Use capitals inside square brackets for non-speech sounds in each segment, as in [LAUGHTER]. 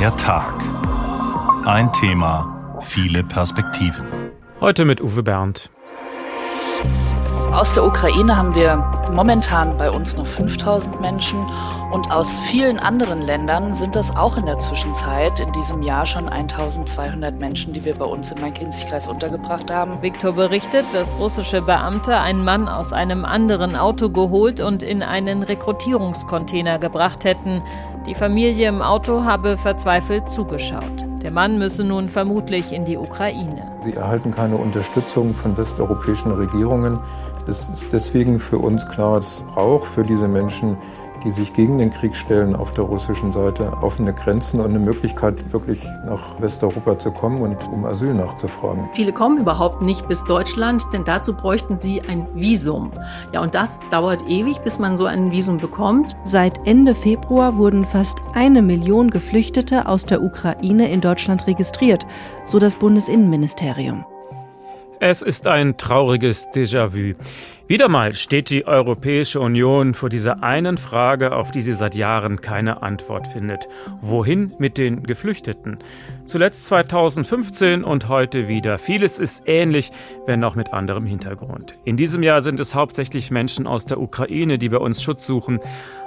Der Tag. Ein Thema, viele Perspektiven. Heute mit Uwe Bernd. Aus der Ukraine haben wir momentan bei uns noch 5000 Menschen und aus vielen anderen Ländern sind das auch in der Zwischenzeit in diesem Jahr schon 1200 Menschen, die wir bei uns im Main-Kinzig-Kreis untergebracht haben. Viktor berichtet, dass russische Beamte einen Mann aus einem anderen Auto geholt und in einen Rekrutierungscontainer gebracht hätten. Die Familie im Auto habe verzweifelt zugeschaut. Der Mann müsse nun vermutlich in die Ukraine. Sie erhalten keine Unterstützung von westeuropäischen Regierungen. Es ist deswegen für uns klar, es braucht für diese Menschen die sich gegen den Krieg stellen auf der russischen Seite, offene Grenzen und eine Möglichkeit, wirklich nach Westeuropa zu kommen und um Asyl nachzufragen. Viele kommen überhaupt nicht bis Deutschland, denn dazu bräuchten sie ein Visum. Ja, und das dauert ewig, bis man so ein Visum bekommt. Seit Ende Februar wurden fast eine Million Geflüchtete aus der Ukraine in Deutschland registriert, so das Bundesinnenministerium. Es ist ein trauriges Déjà-vu. Wieder mal steht die Europäische Union vor dieser einen Frage, auf die sie seit Jahren keine Antwort findet. Wohin mit den Geflüchteten? Zuletzt 2015 und heute wieder. Vieles ist ähnlich, wenn auch mit anderem Hintergrund. In diesem Jahr sind es hauptsächlich Menschen aus der Ukraine, die bei uns Schutz suchen.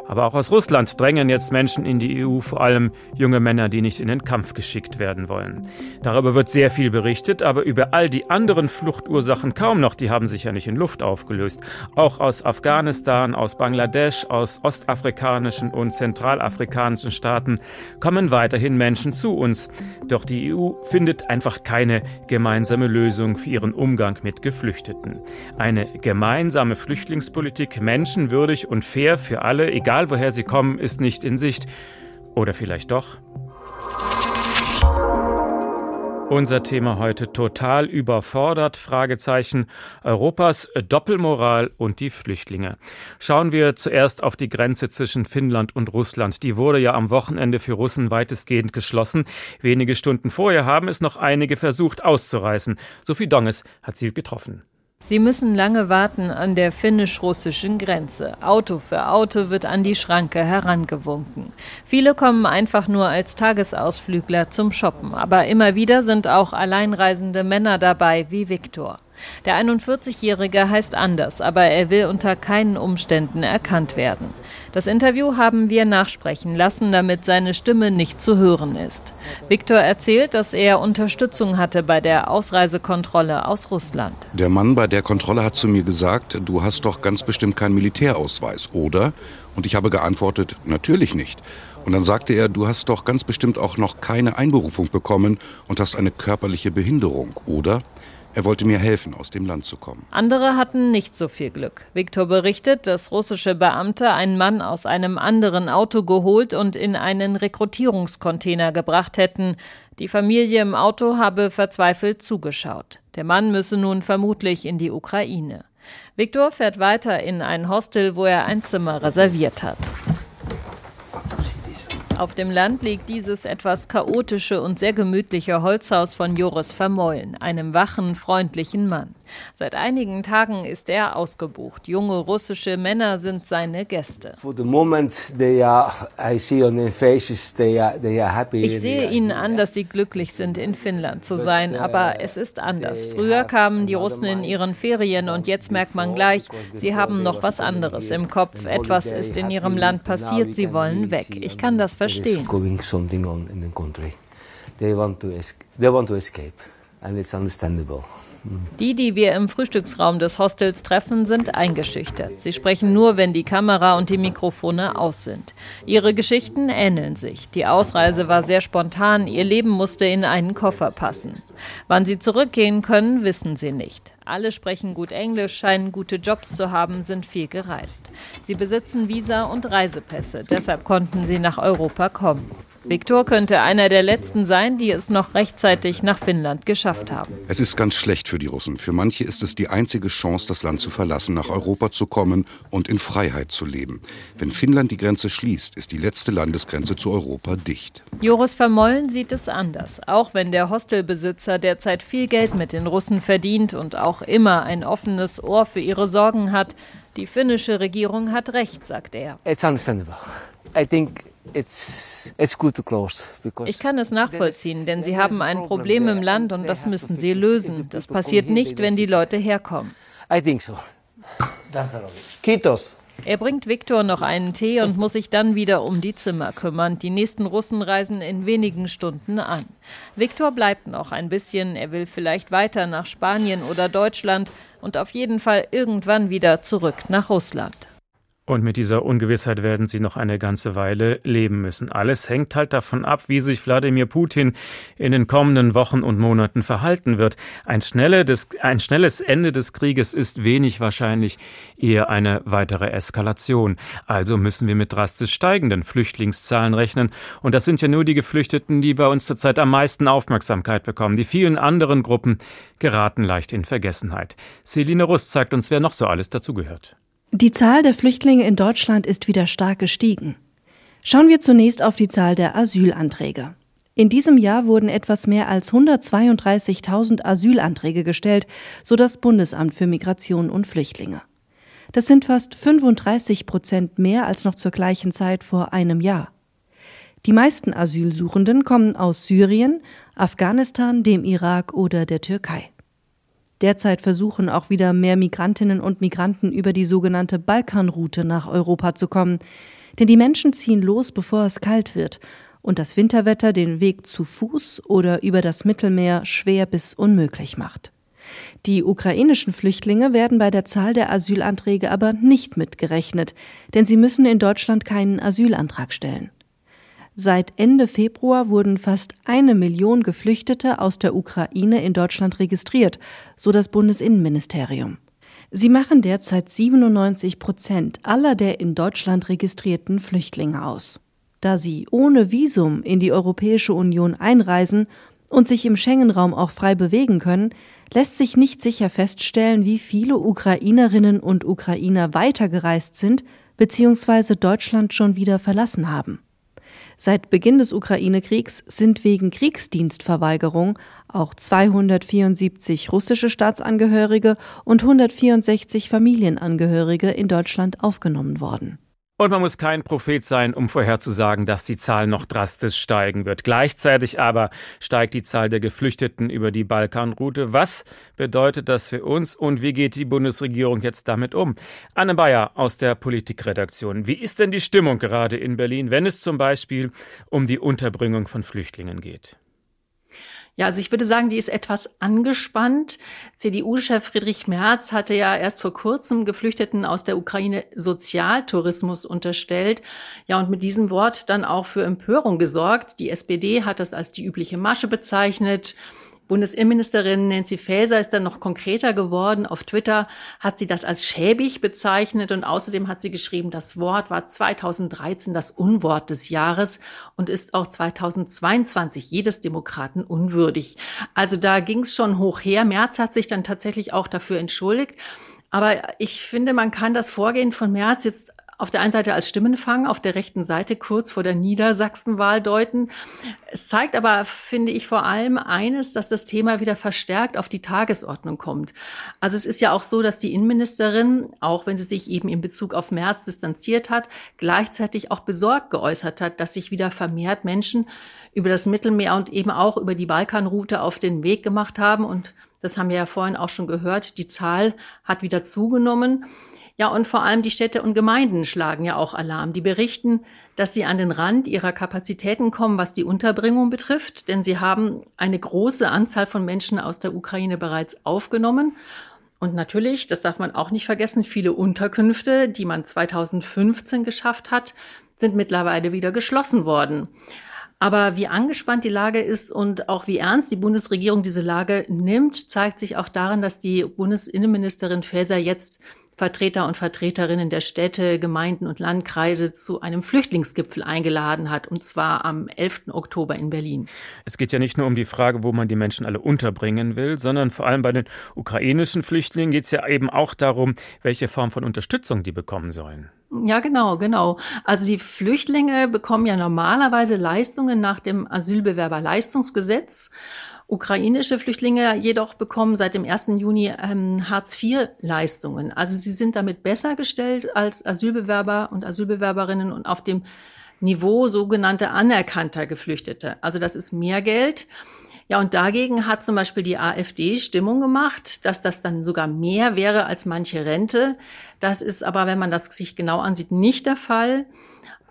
Aber auch aus Russland drängen jetzt Menschen in die EU, vor allem junge Männer, die nicht in den Kampf geschickt werden wollen. Darüber wird sehr viel berichtet, aber über all die anderen Fluchtursachen kaum noch, die haben sich ja nicht in Luft aufgelöst. Auch aus Afghanistan, aus Bangladesch, aus ostafrikanischen und zentralafrikanischen Staaten kommen weiterhin Menschen zu uns. Doch die EU findet einfach keine gemeinsame Lösung für ihren Umgang mit Geflüchteten. Eine gemeinsame Flüchtlingspolitik, menschenwürdig und fair für alle, egal egal woher sie kommen, ist nicht in Sicht. Oder vielleicht doch? Unser Thema heute total überfordert, Fragezeichen, Europas Doppelmoral und die Flüchtlinge. Schauen wir zuerst auf die Grenze zwischen Finnland und Russland. Die wurde ja am Wochenende für Russen weitestgehend geschlossen. Wenige Stunden vorher haben es noch einige versucht auszureißen. Sophie Donges hat sie getroffen. Sie müssen lange warten an der finnisch-russischen Grenze. Auto für Auto wird an die Schranke herangewunken. Viele kommen einfach nur als Tagesausflügler zum Shoppen, aber immer wieder sind auch alleinreisende Männer dabei wie Viktor. Der 41-Jährige heißt anders, aber er will unter keinen Umständen erkannt werden. Das Interview haben wir nachsprechen lassen, damit seine Stimme nicht zu hören ist. Viktor erzählt, dass er Unterstützung hatte bei der Ausreisekontrolle aus Russland. Der Mann bei der Kontrolle hat zu mir gesagt, du hast doch ganz bestimmt keinen Militärausweis, oder? Und ich habe geantwortet, natürlich nicht. Und dann sagte er, du hast doch ganz bestimmt auch noch keine Einberufung bekommen und hast eine körperliche Behinderung, oder? Er wollte mir helfen, aus dem Land zu kommen. Andere hatten nicht so viel Glück. Viktor berichtet, dass russische Beamte einen Mann aus einem anderen Auto geholt und in einen Rekrutierungscontainer gebracht hätten. Die Familie im Auto habe verzweifelt zugeschaut. Der Mann müsse nun vermutlich in die Ukraine. Viktor fährt weiter in ein Hostel, wo er ein Zimmer reserviert hat. Auf dem Land liegt dieses etwas chaotische und sehr gemütliche Holzhaus von Joris Vermeulen, einem wachen, freundlichen Mann. Seit einigen Tagen ist er ausgebucht. Junge russische Männer sind seine Gäste. Ich sehe ihnen an, dass sie glücklich sind, in Finnland zu sein, aber es ist anders. Früher kamen die Russen in ihren Ferien und jetzt merkt man gleich, sie haben noch was anderes im Kopf. Etwas ist in ihrem Land passiert, sie wollen weg. Ich kann das verstehen. They want to, they want to escape, and it's understandable. Die, die wir im Frühstücksraum des Hostels treffen, sind eingeschüchtert. Sie sprechen nur, wenn die Kamera und die Mikrofone aus sind. Ihre Geschichten ähneln sich. Die Ausreise war sehr spontan, ihr Leben musste in einen Koffer passen. Wann sie zurückgehen können, wissen sie nicht. Alle sprechen gut Englisch, scheinen gute Jobs zu haben, sind viel gereist. Sie besitzen Visa und Reisepässe, deshalb konnten sie nach Europa kommen. Viktor könnte einer der letzten sein, die es noch rechtzeitig nach Finnland geschafft haben. Es ist ganz schlecht für die Russen. Für manche ist es die einzige Chance, das Land zu verlassen, nach Europa zu kommen und in Freiheit zu leben. Wenn Finnland die Grenze schließt, ist die letzte Landesgrenze zu Europa dicht. Joris Vermollen sieht es anders. Auch wenn der Hostelbesitzer derzeit viel Geld mit den Russen verdient und auch immer ein offenes Ohr für ihre Sorgen hat, die finnische Regierung hat recht, sagt er. It's understandable. I think Ich kann es nachvollziehen, denn sie haben ein Problem im Land und das müssen sie lösen. Das passiert nicht, wenn die Leute herkommen. Kitos. Er bringt Viktor noch einen Tee und muss sich dann wieder um die Zimmer kümmern. Die nächsten Russen reisen in wenigen Stunden an. Viktor bleibt noch ein bisschen. Er will vielleicht weiter nach Spanien oder Deutschland und auf jeden Fall irgendwann wieder zurück nach Russland. Und mit dieser Ungewissheit werden sie noch eine ganze Weile leben müssen. Alles hängt halt davon ab, wie sich Wladimir Putin in den kommenden Wochen und Monaten verhalten wird. Ein, schnelle des, ein schnelles Ende des Krieges ist wenig wahrscheinlich, eher eine weitere Eskalation. Also müssen wir mit drastisch steigenden Flüchtlingszahlen rechnen. Und das sind ja nur die Geflüchteten, die bei uns zurzeit am meisten Aufmerksamkeit bekommen. Die vielen anderen Gruppen geraten leicht in Vergessenheit. Celine Rust zeigt uns, wer noch so alles dazugehört. Die Zahl der Flüchtlinge in Deutschland ist wieder stark gestiegen. Schauen wir zunächst auf die Zahl der Asylanträge. In diesem Jahr wurden etwas mehr als 132.000 Asylanträge gestellt, so das Bundesamt für Migration und Flüchtlinge. Das sind fast 35 Prozent mehr als noch zur gleichen Zeit vor einem Jahr. Die meisten Asylsuchenden kommen aus Syrien, Afghanistan, dem Irak oder der Türkei. Derzeit versuchen auch wieder mehr Migrantinnen und Migranten über die sogenannte Balkanroute nach Europa zu kommen. Denn die Menschen ziehen los, bevor es kalt wird und das Winterwetter den Weg zu Fuß oder über das Mittelmeer schwer bis unmöglich macht. Die ukrainischen Flüchtlinge werden bei der Zahl der Asylanträge aber nicht mitgerechnet, denn sie müssen in Deutschland keinen Asylantrag stellen. Seit Ende Februar wurden fast eine Million Geflüchtete aus der Ukraine in Deutschland registriert, so das Bundesinnenministerium. Sie machen derzeit 97 Prozent aller der in Deutschland registrierten Flüchtlinge aus. Da sie ohne Visum in die Europäische Union einreisen und sich im Schengen-Raum auch frei bewegen können, lässt sich nicht sicher feststellen, wie viele Ukrainerinnen und Ukrainer weitergereist sind bzw. Deutschland schon wieder verlassen haben. Seit Beginn des Ukraine-Kriegs sind wegen Kriegsdienstverweigerung auch 274 russische Staatsangehörige und 164 Familienangehörige in Deutschland aufgenommen worden. Und man muss kein Prophet sein, um vorherzusagen, dass die Zahl noch drastisch steigen wird. Gleichzeitig aber steigt die Zahl der Geflüchteten über die Balkanroute. Was bedeutet das für uns und wie geht die Bundesregierung jetzt damit um? Anne Bayer aus der Politikredaktion. Wie ist denn die Stimmung gerade in Berlin, wenn es zum Beispiel um die Unterbringung von Flüchtlingen geht? Ja, also ich würde sagen, die ist etwas angespannt. CDU-Chef Friedrich Merz hatte ja erst vor kurzem Geflüchteten aus der Ukraine Sozialtourismus unterstellt. Ja, und mit diesem Wort dann auch für Empörung gesorgt. Die SPD hat das als die übliche Masche bezeichnet. Bundesinnenministerin Nancy Faeser ist dann noch konkreter geworden. Auf Twitter hat sie das als schäbig bezeichnet und außerdem hat sie geschrieben, das Wort war 2013 das Unwort des Jahres und ist auch 2022 jedes Demokraten unwürdig. Also da ging es schon hoch her. Merz hat sich dann tatsächlich auch dafür entschuldigt. Aber ich finde, man kann das Vorgehen von Merz jetzt auf der einen Seite als Stimmenfang, auf der rechten Seite kurz vor der Niedersachsenwahl deuten. Es zeigt aber, finde ich, vor allem eines, dass das Thema wieder verstärkt auf die Tagesordnung kommt. Also es ist ja auch so, dass die Innenministerin, auch wenn sie sich eben in Bezug auf März distanziert hat, gleichzeitig auch besorgt geäußert hat, dass sich wieder vermehrt Menschen über das Mittelmeer und eben auch über die Balkanroute auf den Weg gemacht haben. Und das haben wir ja vorhin auch schon gehört. Die Zahl hat wieder zugenommen. Ja, und vor allem die Städte und Gemeinden schlagen ja auch Alarm. Die berichten, dass sie an den Rand ihrer Kapazitäten kommen, was die Unterbringung betrifft, denn sie haben eine große Anzahl von Menschen aus der Ukraine bereits aufgenommen. Und natürlich, das darf man auch nicht vergessen, viele Unterkünfte, die man 2015 geschafft hat, sind mittlerweile wieder geschlossen worden. Aber wie angespannt die Lage ist und auch wie ernst die Bundesregierung diese Lage nimmt, zeigt sich auch darin, dass die Bundesinnenministerin Faeser jetzt Vertreter und Vertreterinnen der Städte, Gemeinden und Landkreise zu einem Flüchtlingsgipfel eingeladen hat, und zwar am 11. Oktober in Berlin. Es geht ja nicht nur um die Frage, wo man die Menschen alle unterbringen will, sondern vor allem bei den ukrainischen Flüchtlingen geht es ja eben auch darum, welche Form von Unterstützung die bekommen sollen. Ja, genau, genau. Also die Flüchtlinge bekommen ja normalerweise Leistungen nach dem Asylbewerberleistungsgesetz. Ukrainische Flüchtlinge jedoch bekommen seit dem 1. Juni ähm, Hartz-IV-Leistungen. Also sie sind damit besser gestellt als Asylbewerber und Asylbewerberinnen und auf dem Niveau sogenannter anerkannter Geflüchtete. Also das ist mehr Geld. Ja, und dagegen hat zum Beispiel die AfD Stimmung gemacht, dass das dann sogar mehr wäre als manche Rente. Das ist aber, wenn man das sich genau ansieht, nicht der Fall.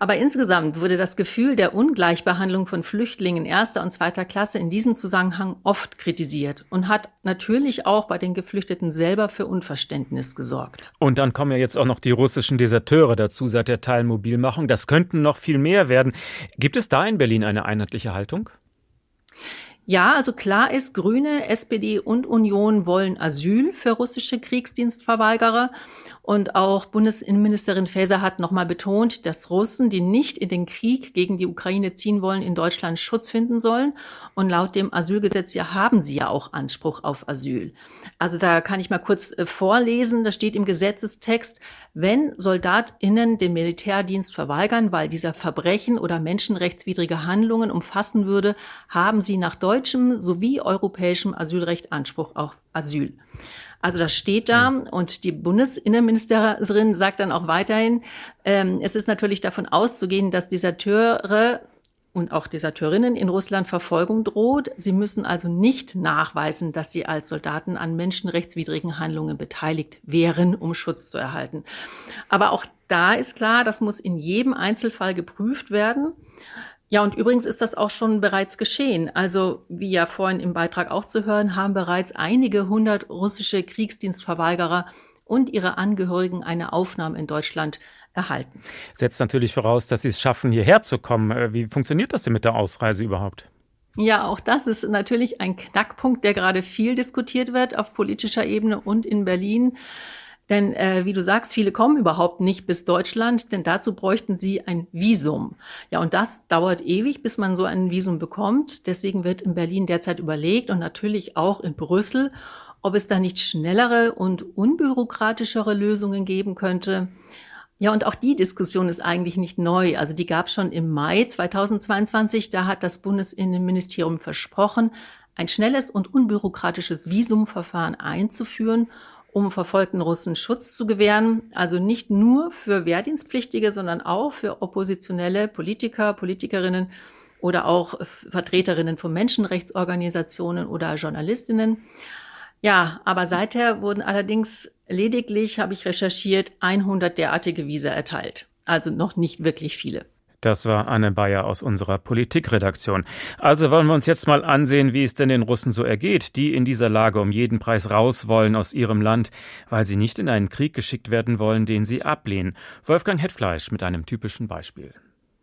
Aber insgesamt wurde das Gefühl der Ungleichbehandlung von Flüchtlingen erster und zweiter Klasse in diesem Zusammenhang oft kritisiert und hat natürlich auch bei den Geflüchteten selber für Unverständnis gesorgt. Und dann kommen ja jetzt auch noch die russischen Deserteure dazu seit der Teilmobilmachung. Das könnten noch viel mehr werden. Gibt es da in Berlin eine einheitliche Haltung? Ja, also klar ist, Grüne, SPD und Union wollen Asyl für russische Kriegsdienstverweigerer. Und auch Bundesinnenministerin Faeser hat nochmal betont, dass Russen, die nicht in den Krieg gegen die Ukraine ziehen wollen, in Deutschland Schutz finden sollen. Und laut dem Asylgesetz ja haben sie ja auch Anspruch auf Asyl. Also da kann ich mal kurz äh, vorlesen. Da steht im Gesetzestext, wenn SoldatInnen den Militärdienst verweigern, weil dieser Verbrechen oder menschenrechtswidrige Handlungen umfassen würde, haben sie nach deutschem sowie europäischem Asylrecht Anspruch auf Asyl. Also das steht da mhm. und die Bundesinnenministerin sagt dann auch weiterhin, ähm, es ist natürlich davon auszugehen, dass Deserteure und auch Deserteurinnen in Russland Verfolgung droht. Sie müssen also nicht nachweisen, dass sie als Soldaten an menschenrechtswidrigen Handlungen beteiligt wären, um Schutz zu erhalten. Aber auch da ist klar, das muss in jedem Einzelfall geprüft werden. Ja, und übrigens ist das auch schon bereits geschehen. Also, wie ja vorhin im Beitrag auch zu hören, haben bereits einige hundert russische Kriegsdienstverweigerer und ihre Angehörigen eine Aufnahme in Deutschland erhalten. Setzt natürlich voraus, dass sie es schaffen, hierher zu kommen. Äh, wie funktioniert das denn mit der Ausreise überhaupt? Ja, auch das ist natürlich ein Knackpunkt, der gerade viel diskutiert wird auf politischer Ebene und in Berlin. Denn äh, wie du sagst, viele kommen überhaupt nicht bis Deutschland, denn dazu bräuchten sie ein Visum. Ja, und das dauert ewig, bis man so ein Visum bekommt. Deswegen wird in Berlin derzeit überlegt und natürlich auch in Brüssel, ob es da nicht schnellere und unbürokratischere Lösungen geben könnte. Ja, und auch die Diskussion ist eigentlich nicht neu. Also die gab es schon im Mai 2022. Da hat das Bundesinnenministerium versprochen, ein schnelles und unbürokratisches Visumverfahren einzuführen um verfolgten Russen Schutz zu gewähren. Also nicht nur für Wehrdienstpflichtige, sondern auch für oppositionelle Politiker, Politikerinnen oder auch Vertreterinnen von Menschenrechtsorganisationen oder Journalistinnen. Ja, aber seither wurden allerdings lediglich, habe ich recherchiert, 100 derartige Visa erteilt. Also noch nicht wirklich viele. Das war Anne Bayer aus unserer Politikredaktion. Also wollen wir uns jetzt mal ansehen, wie es denn den Russen so ergeht, die in dieser Lage um jeden Preis raus wollen aus ihrem Land, weil sie nicht in einen Krieg geschickt werden wollen, den sie ablehnen. Wolfgang Hetfleisch mit einem typischen Beispiel.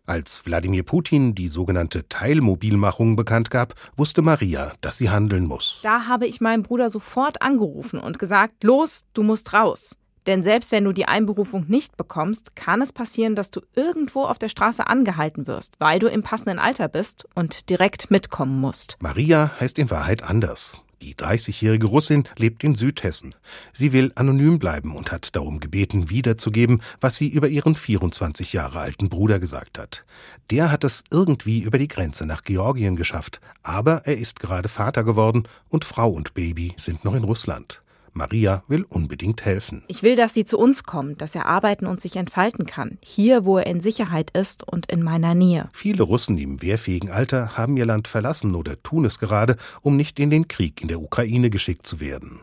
Als Wladimir Putin die sogenannte Teilmobilmachung bekannt gab, wusste Maria, dass sie handeln muss. Da habe ich meinen Bruder sofort angerufen und gesagt, los, du musst raus. Denn selbst wenn du die Einberufung nicht bekommst, kann es passieren, dass du irgendwo auf der Straße angehalten wirst, weil du im passenden Alter bist und direkt mitkommen musst. Maria heißt in Wahrheit anders. Die 30-jährige Russin lebt in Südhessen. Sie will anonym bleiben und hat darum gebeten, wiederzugeben, was sie über ihren 24 Jahre alten Bruder gesagt hat. Der hat es irgendwie über die Grenze nach Georgien geschafft, aber er ist gerade Vater geworden und Frau und Baby sind noch in Russland. Maria will unbedingt helfen. Ich will, dass sie zu uns kommt, dass er arbeiten und sich entfalten kann. Hier, wo er in Sicherheit ist und in meiner Nähe. Viele Russen im wehrfähigen Alter haben ihr Land verlassen oder tun es gerade, um nicht in den Krieg in der Ukraine geschickt zu werden.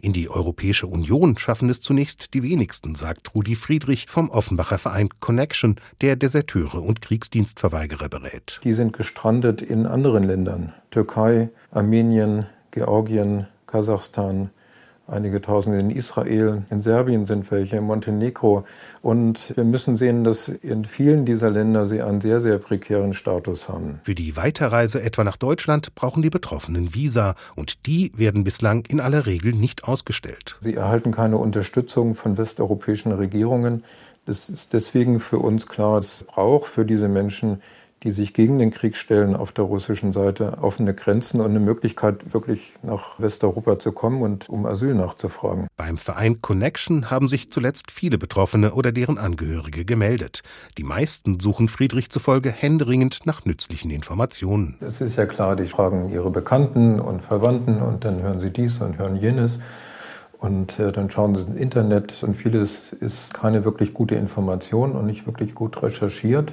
In die Europäische Union schaffen es zunächst die wenigsten, sagt Rudi Friedrich vom Offenbacher Verein Connection, der Deserteure und Kriegsdienstverweigerer berät. Die sind gestrandet in anderen Ländern. Türkei, Armenien, Georgien, Kasachstan, einige Tausende in Israel, in Serbien sind welche, in Montenegro. Und wir müssen sehen, dass in vielen dieser Länder sie einen sehr, sehr prekären Status haben. Für die Weiterreise etwa nach Deutschland brauchen die Betroffenen Visa und die werden bislang in aller Regel nicht ausgestellt. Sie erhalten keine Unterstützung von westeuropäischen Regierungen. Das ist deswegen für uns klar, es braucht für diese Menschen die sich gegen den Krieg stellen auf der russischen Seite, offene Grenzen und eine Möglichkeit, wirklich nach Westeuropa zu kommen und um Asyl nachzufragen. Beim Verein Connection haben sich zuletzt viele Betroffene oder deren Angehörige gemeldet. Die meisten suchen Friedrich zufolge händeringend nach nützlichen Informationen. Es ist ja klar, die fragen ihre Bekannten und Verwandten und dann hören sie dies und hören jenes. Und äh, dann schauen sie ins Internet und vieles ist keine wirklich gute Information und nicht wirklich gut recherchiert.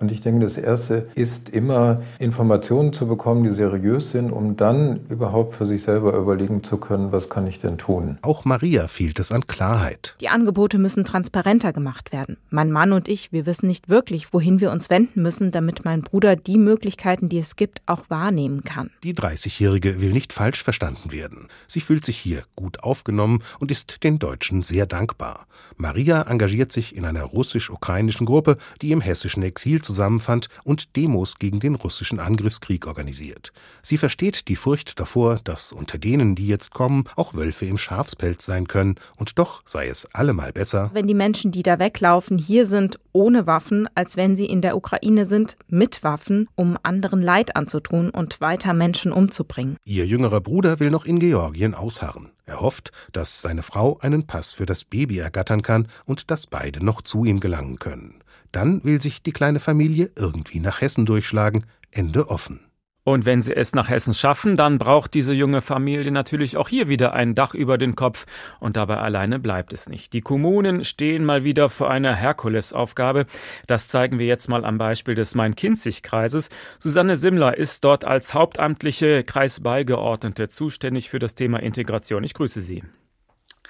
Und ich denke, das Erste ist immer, Informationen zu bekommen, die seriös sind, um dann überhaupt für sich selber überlegen zu können, was kann ich denn tun. Auch Maria fehlt es an Klarheit. Die Angebote müssen transparenter gemacht werden. Mein Mann und ich, wir wissen nicht wirklich, wohin wir uns wenden müssen, damit mein Bruder die Möglichkeiten, die es gibt, auch wahrnehmen kann. Die 30-Jährige will nicht falsch verstanden werden. Sie fühlt sich hier gut aufgenommen und ist den Deutschen sehr dankbar. Maria engagiert sich in einer russisch-ukrainischen Gruppe, die im hessischen Exil zusammenfand und Demos gegen den russischen Angriffskrieg organisiert. Sie versteht die Furcht davor, dass unter denen, die jetzt kommen, auch Wölfe im Schafspelz sein können, und doch sei es allemal besser, wenn die Menschen, die da weglaufen, hier sind ohne Waffen, als wenn sie in der Ukraine sind mit Waffen, um anderen Leid anzutun und weiter Menschen umzubringen. Ihr jüngerer Bruder will noch in Georgien ausharren. Er hofft, dass seine Frau einen Pass für das Baby ergattern kann und dass beide noch zu ihm gelangen können. Dann will sich die kleine Familie irgendwie nach Hessen durchschlagen, Ende offen. Und wenn sie es nach Hessen schaffen, dann braucht diese junge Familie natürlich auch hier wieder ein Dach über den Kopf. Und dabei alleine bleibt es nicht. Die Kommunen stehen mal wieder vor einer Herkulesaufgabe. Das zeigen wir jetzt mal am Beispiel des Main-Kinzig-Kreises. Susanne Simmler ist dort als hauptamtliche Kreisbeigeordnete zuständig für das Thema Integration. Ich grüße Sie.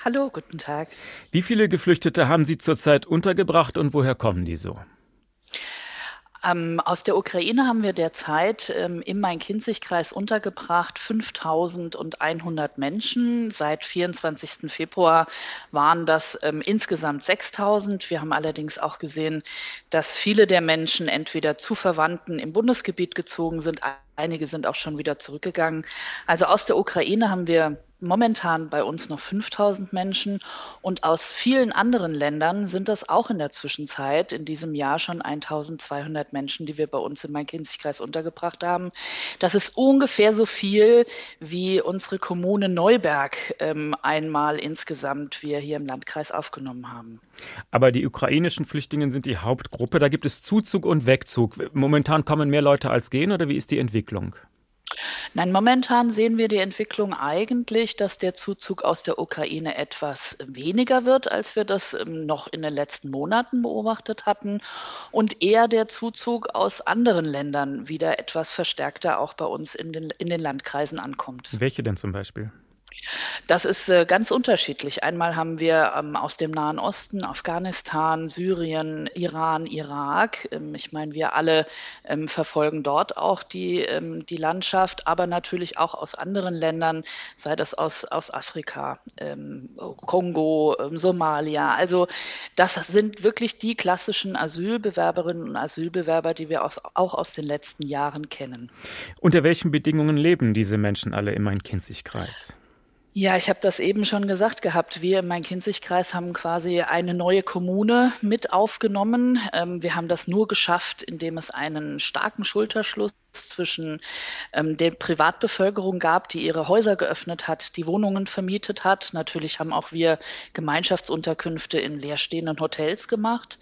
Hallo, guten Tag. Wie viele Geflüchtete haben Sie zurzeit untergebracht und woher kommen die so? Ähm, aus der Ukraine haben wir derzeit ähm, im Main-Kinzig-Kreis untergebracht 5.100 Menschen. Seit 24. Februar waren das ähm, insgesamt 6.000. Wir haben allerdings auch gesehen, dass viele der Menschen entweder zu Verwandten im Bundesgebiet gezogen sind, einige sind auch schon wieder zurückgegangen. Also aus der Ukraine haben wir momentan bei uns noch 5000 Menschen und aus vielen anderen Ländern sind das auch in der Zwischenzeit in diesem Jahr schon 1200 Menschen, die wir bei uns im Main-Kinzig-Kreis untergebracht haben. Das ist ungefähr so viel, wie unsere Kommune Neuberg ähm, einmal insgesamt wir hier im Landkreis aufgenommen haben. Aber die ukrainischen Flüchtlinge sind die Hauptgruppe. Da gibt es Zuzug und Wegzug. Momentan kommen mehr Leute als gehen oder wie ist die Entwicklung? Nein, momentan sehen wir die Entwicklung eigentlich, dass der Zuzug aus der Ukraine etwas weniger wird, als wir das ähm, noch in den letzten Monaten beobachtet hatten und eher der Zuzug aus anderen Ländern wieder etwas verstärkter auch bei uns in den, in den Landkreisen ankommt. Welche denn zum Beispiel? Das ist äh, ganz unterschiedlich. Einmal haben wir ähm, aus dem Nahen Osten, Afghanistan, Syrien, Iran, Irak. Ähm, ich meine, wir alle ähm, verfolgen dort auch die, ähm, die Landschaft, aber natürlich auch aus anderen Ländern, sei das aus, aus Afrika, ähm, Kongo, ähm, Somalia. Also das sind wirklich die klassischen Asylbewerberinnen und Asylbewerber, die wir aus, auch aus den letzten Jahren kennen. Unter welchen Bedingungen leben diese Menschen alle im Main-Kinzig-Kreis? Ja, ich habe das eben schon gesagt gehabt. Wir im Main-Kinzig-Kreis haben quasi eine neue Kommune mit aufgenommen. Ähm, wir haben das nur geschafft, indem es einen starken Schulterschluss zwischen ähm, der Privatbevölkerung gab, die ihre Häuser geöffnet hat, die Wohnungen vermietet hat. Natürlich haben auch wir Gemeinschaftsunterkünfte in leerstehenden Hotels gemacht.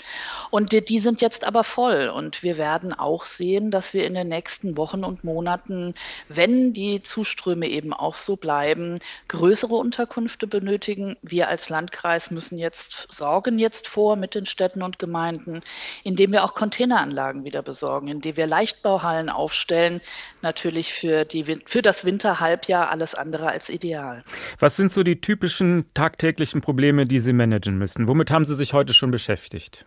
Und die, die sind jetzt aber voll. Und wir werden auch sehen, dass wir in den nächsten Wochen und Monaten, wenn die Zuströme eben auch so bleiben, größere Unterkünfte benötigen. Wir als Landkreis müssen jetzt sorgen jetzt vor mit den Städten und Gemeinden, indem wir auch Containeranlagen wieder besorgen, indem wir Leichtbauhallen aufstellen aufstellen, natürlich für, die, für das Winterhalbjahr alles andere als ideal. Was sind so die typischen tagtäglichen Probleme, die Sie managen müssen? Womit haben Sie sich heute schon beschäftigt?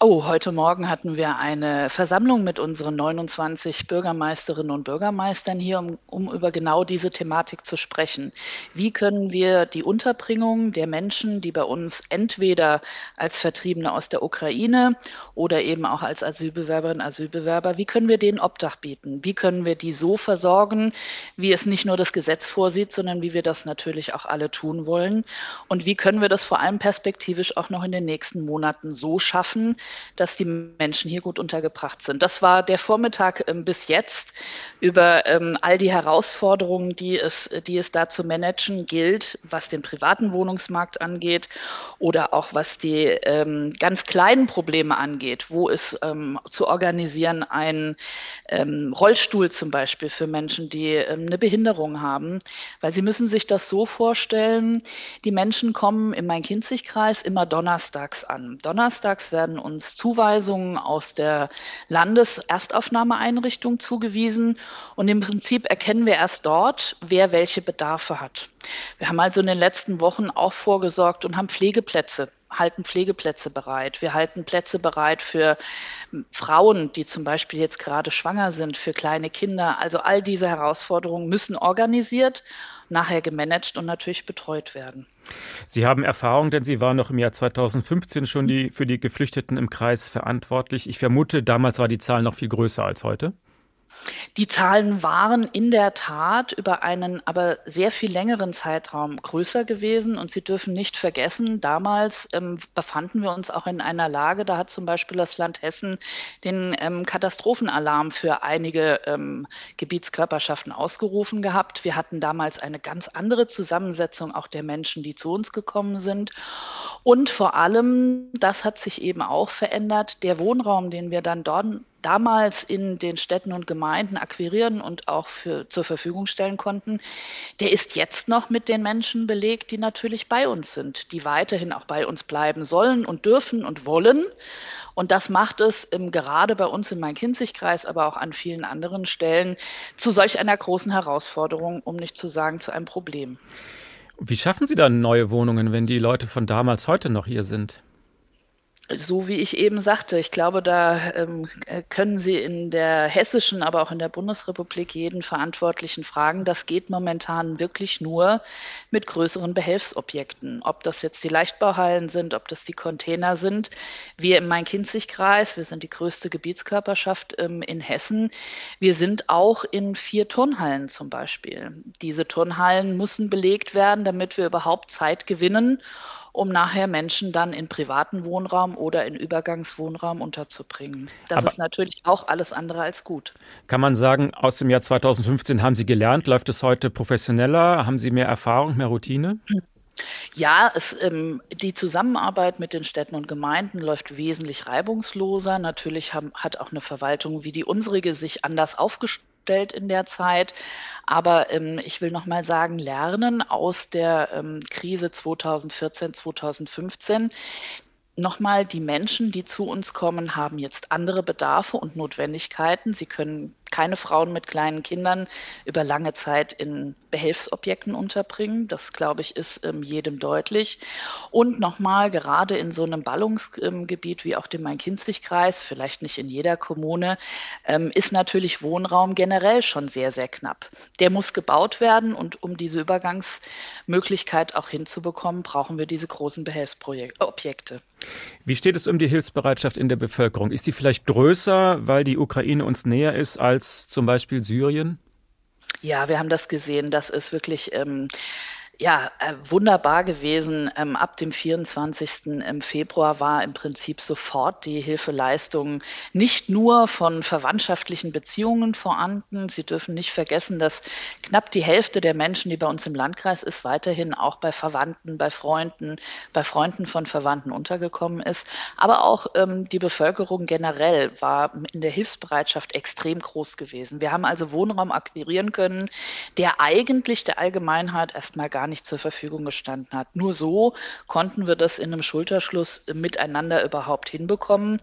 Oh, heute Morgen hatten wir eine Versammlung mit unseren 29 Bürgermeisterinnen und Bürgermeistern hier, um, um, über genau diese Thematik zu sprechen. Wie können wir die Unterbringung der Menschen, die bei uns entweder als Vertriebene aus der Ukraine oder eben auch als Asylbewerberinnen, Asylbewerber, wie können wir denen Obdach bieten? Wie können wir die so versorgen, wie es nicht nur das Gesetz vorsieht, sondern wie wir das natürlich auch alle tun wollen? Und wie können wir das vor allem perspektivisch auch noch in den nächsten Monaten so schaffen, dass die Menschen hier gut untergebracht sind. Das war der Vormittag ähm, bis jetzt über ähm, all die Herausforderungen, die es, die es da zu managen gilt, was den privaten Wohnungsmarkt angeht oder auch was die ähm, ganz kleinen Probleme angeht, wo es ähm, zu organisieren ein ähm, Rollstuhl zum Beispiel für Menschen, die ähm, eine Behinderung haben, weil sie müssen sich das so vorstellen, die Menschen kommen im Main-Kinzig-Kreis immer donnerstags an. Donnerstags werden uns uns Zuweisungen aus der Landeserstaufnahmeeinrichtung zugewiesen. Und im Prinzip erkennen wir erst dort, wer welche Bedarfe hat. Wir haben also in den letzten Wochen auch vorgesorgt und haben Pflegeplätze halten Pflegeplätze bereit. Wir halten Plätze bereit für Frauen, die zum Beispiel jetzt gerade schwanger sind, für kleine Kinder. Also all diese Herausforderungen müssen organisiert, nachher gemanagt und natürlich betreut werden. Sie haben Erfahrung, denn Sie waren noch im Jahr 2015 schon die, für die Geflüchteten im Kreis verantwortlich. Ich vermute, damals war die Zahl noch viel größer als heute. Die Zahlen waren in der Tat über einen aber sehr viel längeren Zeitraum größer gewesen. Und Sie dürfen nicht vergessen, damals ähm, befanden wir uns auch in einer Lage, da hat zum Beispiel das Land Hessen den ähm, Katastrophenalarm für einige ähm, Gebietskörperschaften ausgerufen gehabt. Wir hatten damals eine ganz andere Zusammensetzung auch der Menschen, die zu uns gekommen sind. Und vor allem, das hat sich eben auch verändert, der Wohnraum, den wir dann dort damals in den Städten und Gemeinden akquirieren und auch für, zur Verfügung stellen konnten, der ist jetzt noch mit den Menschen belegt, die natürlich bei uns sind, die weiterhin auch bei uns bleiben sollen und dürfen und wollen. Und das macht es im, gerade bei uns im Main-Kinzig-Kreis, aber auch an vielen anderen Stellen zu solch einer großen Herausforderung, um nicht zu sagen zu einem Problem. Wie schaffen Sie dann neue Wohnungen, wenn die Leute von damals heute noch hier sind? So wie ich eben sagte, ich glaube, da ähm, können Sie in der hessischen, aber auch in der Bundesrepublik jeden Verantwortlichen fragen. Das geht momentan wirklich nur mit größeren Behelfsobjekten. Ob das jetzt die Leichtbauhallen sind, ob das die Container sind. Wir im Main-Kinzig-Kreis, wir sind die größte Gebietskörperschaft ähm, in Hessen. Wir sind auch in vier Turnhallen zum Beispiel. Diese Turnhallen müssen belegt werden, damit wir überhaupt Zeit gewinnen um nachher Menschen dann in privaten Wohnraum oder in Übergangswohnraum unterzubringen. Das Aber ist natürlich auch alles andere als gut. Kann man sagen, aus dem Jahr 2015 haben Sie gelernt, läuft es heute professioneller? Haben Sie mehr Erfahrung, mehr Routine? Ja, es, ähm, die Zusammenarbeit mit den Städten und Gemeinden läuft wesentlich reibungsloser. Natürlich haben, hat auch eine Verwaltung wie die unsrige sich anders aufgestellt gestellt in der Zeit. Aber ähm, ich will noch mal sagen, lernen aus der ähm, Krise 2014, 2015 nochmal, die Menschen, die zu uns kommen, haben jetzt andere Bedarfe und Notwendigkeiten. Sie können keine Frauen mit kleinen Kindern über lange Zeit in Behelfsobjekten unterbringen. Das, glaube ich, ist ähm, jedem deutlich. Und nochmal, gerade in so einem Ballungsgebiet wie auch dem Main-Kinzig-Kreis, vielleicht nicht in jeder Kommune, ähm, ist natürlich Wohnraum generell schon sehr, sehr knapp. Der muss gebaut werden und um diese Übergangsmöglichkeit auch hinzubekommen, brauchen wir diese großen Behelfsobjekte. Wie steht es um die Hilfsbereitschaft in der Bevölkerung? Ist die vielleicht größer, weil die Ukraine uns näher ist als zum Beispiel Syrien? Ja, wir haben das gesehen. Das ist wirklich ähm, ja, äh, wunderbar gewesen. Ähm, ab dem 24. im Februar war im Prinzip sofort die Hilfeleistung nicht nur von verwandtschaftlichen Beziehungen vorhanden. Sie dürfen nicht vergessen, dass knapp die Hälfte der Menschen, die bei uns im Landkreis ist, weiterhin auch bei Verwandten, bei Freunden, bei Freunden von Verwandten untergekommen ist. Aber auch ähm, die Bevölkerung generell war in der Hilfsbereitschaft extrem groß gewesen. Wir haben also Wohnraum akquirieren können, der eigentlich der Allgemeinheit erstmal gar nicht zur Verfügung gestanden hat. Nur so konnten wir das in einem Schulterschluss miteinander überhaupt hinbekommen.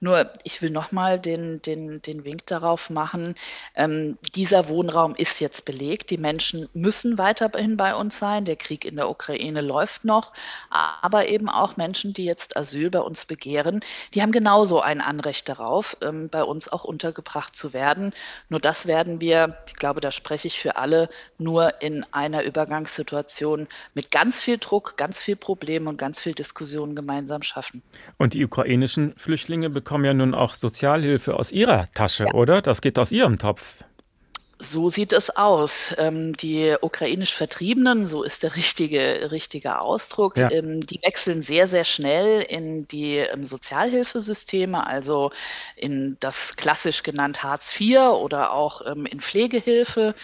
Nur ich will nochmal den, den, den Wink darauf machen, ähm, dieser Wohnraum ist jetzt belegt. Die Menschen müssen weiterhin bei uns sein. Der Krieg in der Ukraine läuft noch. Aber eben auch Menschen, die jetzt Asyl bei uns begehren, die haben genauso ein Anrecht darauf, ähm, bei uns auch untergebracht zu werden. Nur das werden wir, ich glaube, da spreche ich für alle, nur in einer Übergangssituation mit ganz viel Druck, ganz viel Problem und ganz viel Diskussion gemeinsam schaffen. Und die ukrainischen Flüchtlinge bekommen bekommen ja nun auch Sozialhilfe aus Ihrer Tasche, ja. oder? Das geht aus Ihrem Topf. So sieht es aus. Ähm, die ukrainisch Vertriebenen, so ist der richtige, richtige Ausdruck, ja. ähm, die wechseln sehr, sehr schnell in die ähm, Sozialhilfesysteme, also in das klassisch genannt Hartz IV oder auch in Pflegehilfe.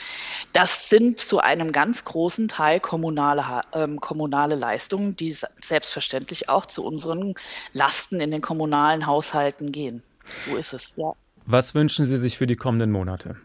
Das sind zu einem ganz großen Teil kommunale, kommunale Leistungen, die selbstverständlich auch zu unseren Lasten in den kommunalen Haushalten gehen. So ist es, ja. Was wünschen Sie sich für die kommenden Monate?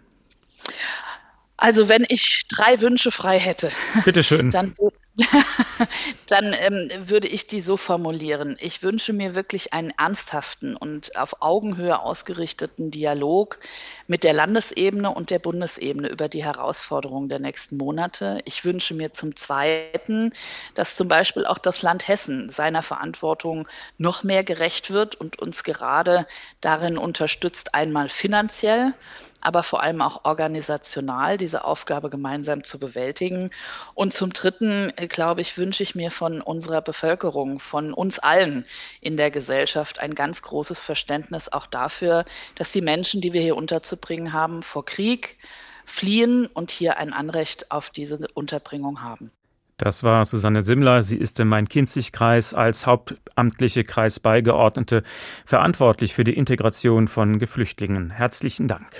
Also wenn ich drei Wünsche frei hätte, Bitteschön. [LAUGHS] dann [LAUGHS] Dann ähm, würde ich die so formulieren. Ich wünsche mir wirklich einen ernsthaften und auf Augenhöhe ausgerichteten Dialog mit der Landesebene und der Bundesebene über die Herausforderungen der nächsten Monate. Ich wünsche mir zum Zweiten, dass zum Beispiel auch das Land Hessen seiner Verantwortung noch mehr gerecht wird und uns gerade darin unterstützt, einmal finanziell, aber vor allem auch organisational diese Aufgabe gemeinsam zu bewältigen. Und zum Dritten, äh, glaube ich, wünsche ich mir von unserer Bevölkerung, von uns allen in der Gesellschaft ein ganz großes Verständnis auch dafür, dass die Menschen, die wir hier unterzubringen haben, vor Krieg fliehen und hier ein Anrecht auf diese Unterbringung haben. Das war Susanne Simmler. Sie ist im Main-Kinzig-Kreis als hauptamtliche Kreisbeigeordnete verantwortlich für die Integration von Geflüchtlingen. Herzlichen Dank.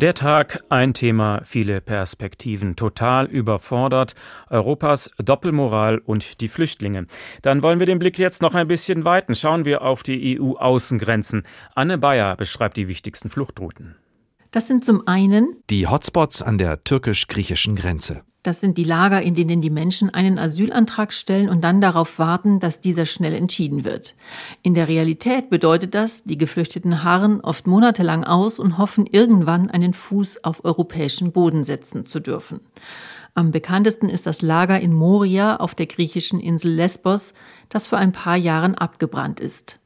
Der Tag, ein Thema, viele Perspektiven, total überfordert, Europas Doppelmoral und die Flüchtlinge. Dann wollen wir den Blick jetzt noch ein bisschen weiten. Schauen wir auf die EU-Außengrenzen. Anne Bayer beschreibt die wichtigsten Fluchtrouten. Das sind zum einen die Hotspots an der türkisch-griechischen Grenze. Das sind die Lager, in denen die Menschen einen Asylantrag stellen und dann darauf warten, dass dieser schnell entschieden wird. In der Realität bedeutet das, die Geflüchteten harren oft monatelang aus und hoffen irgendwann einen Fuß auf europäischen Boden setzen zu dürfen. Am bekanntesten ist das Lager in Moria auf der griechischen Insel Lesbos, das vor ein paar Jahren abgebrannt ist.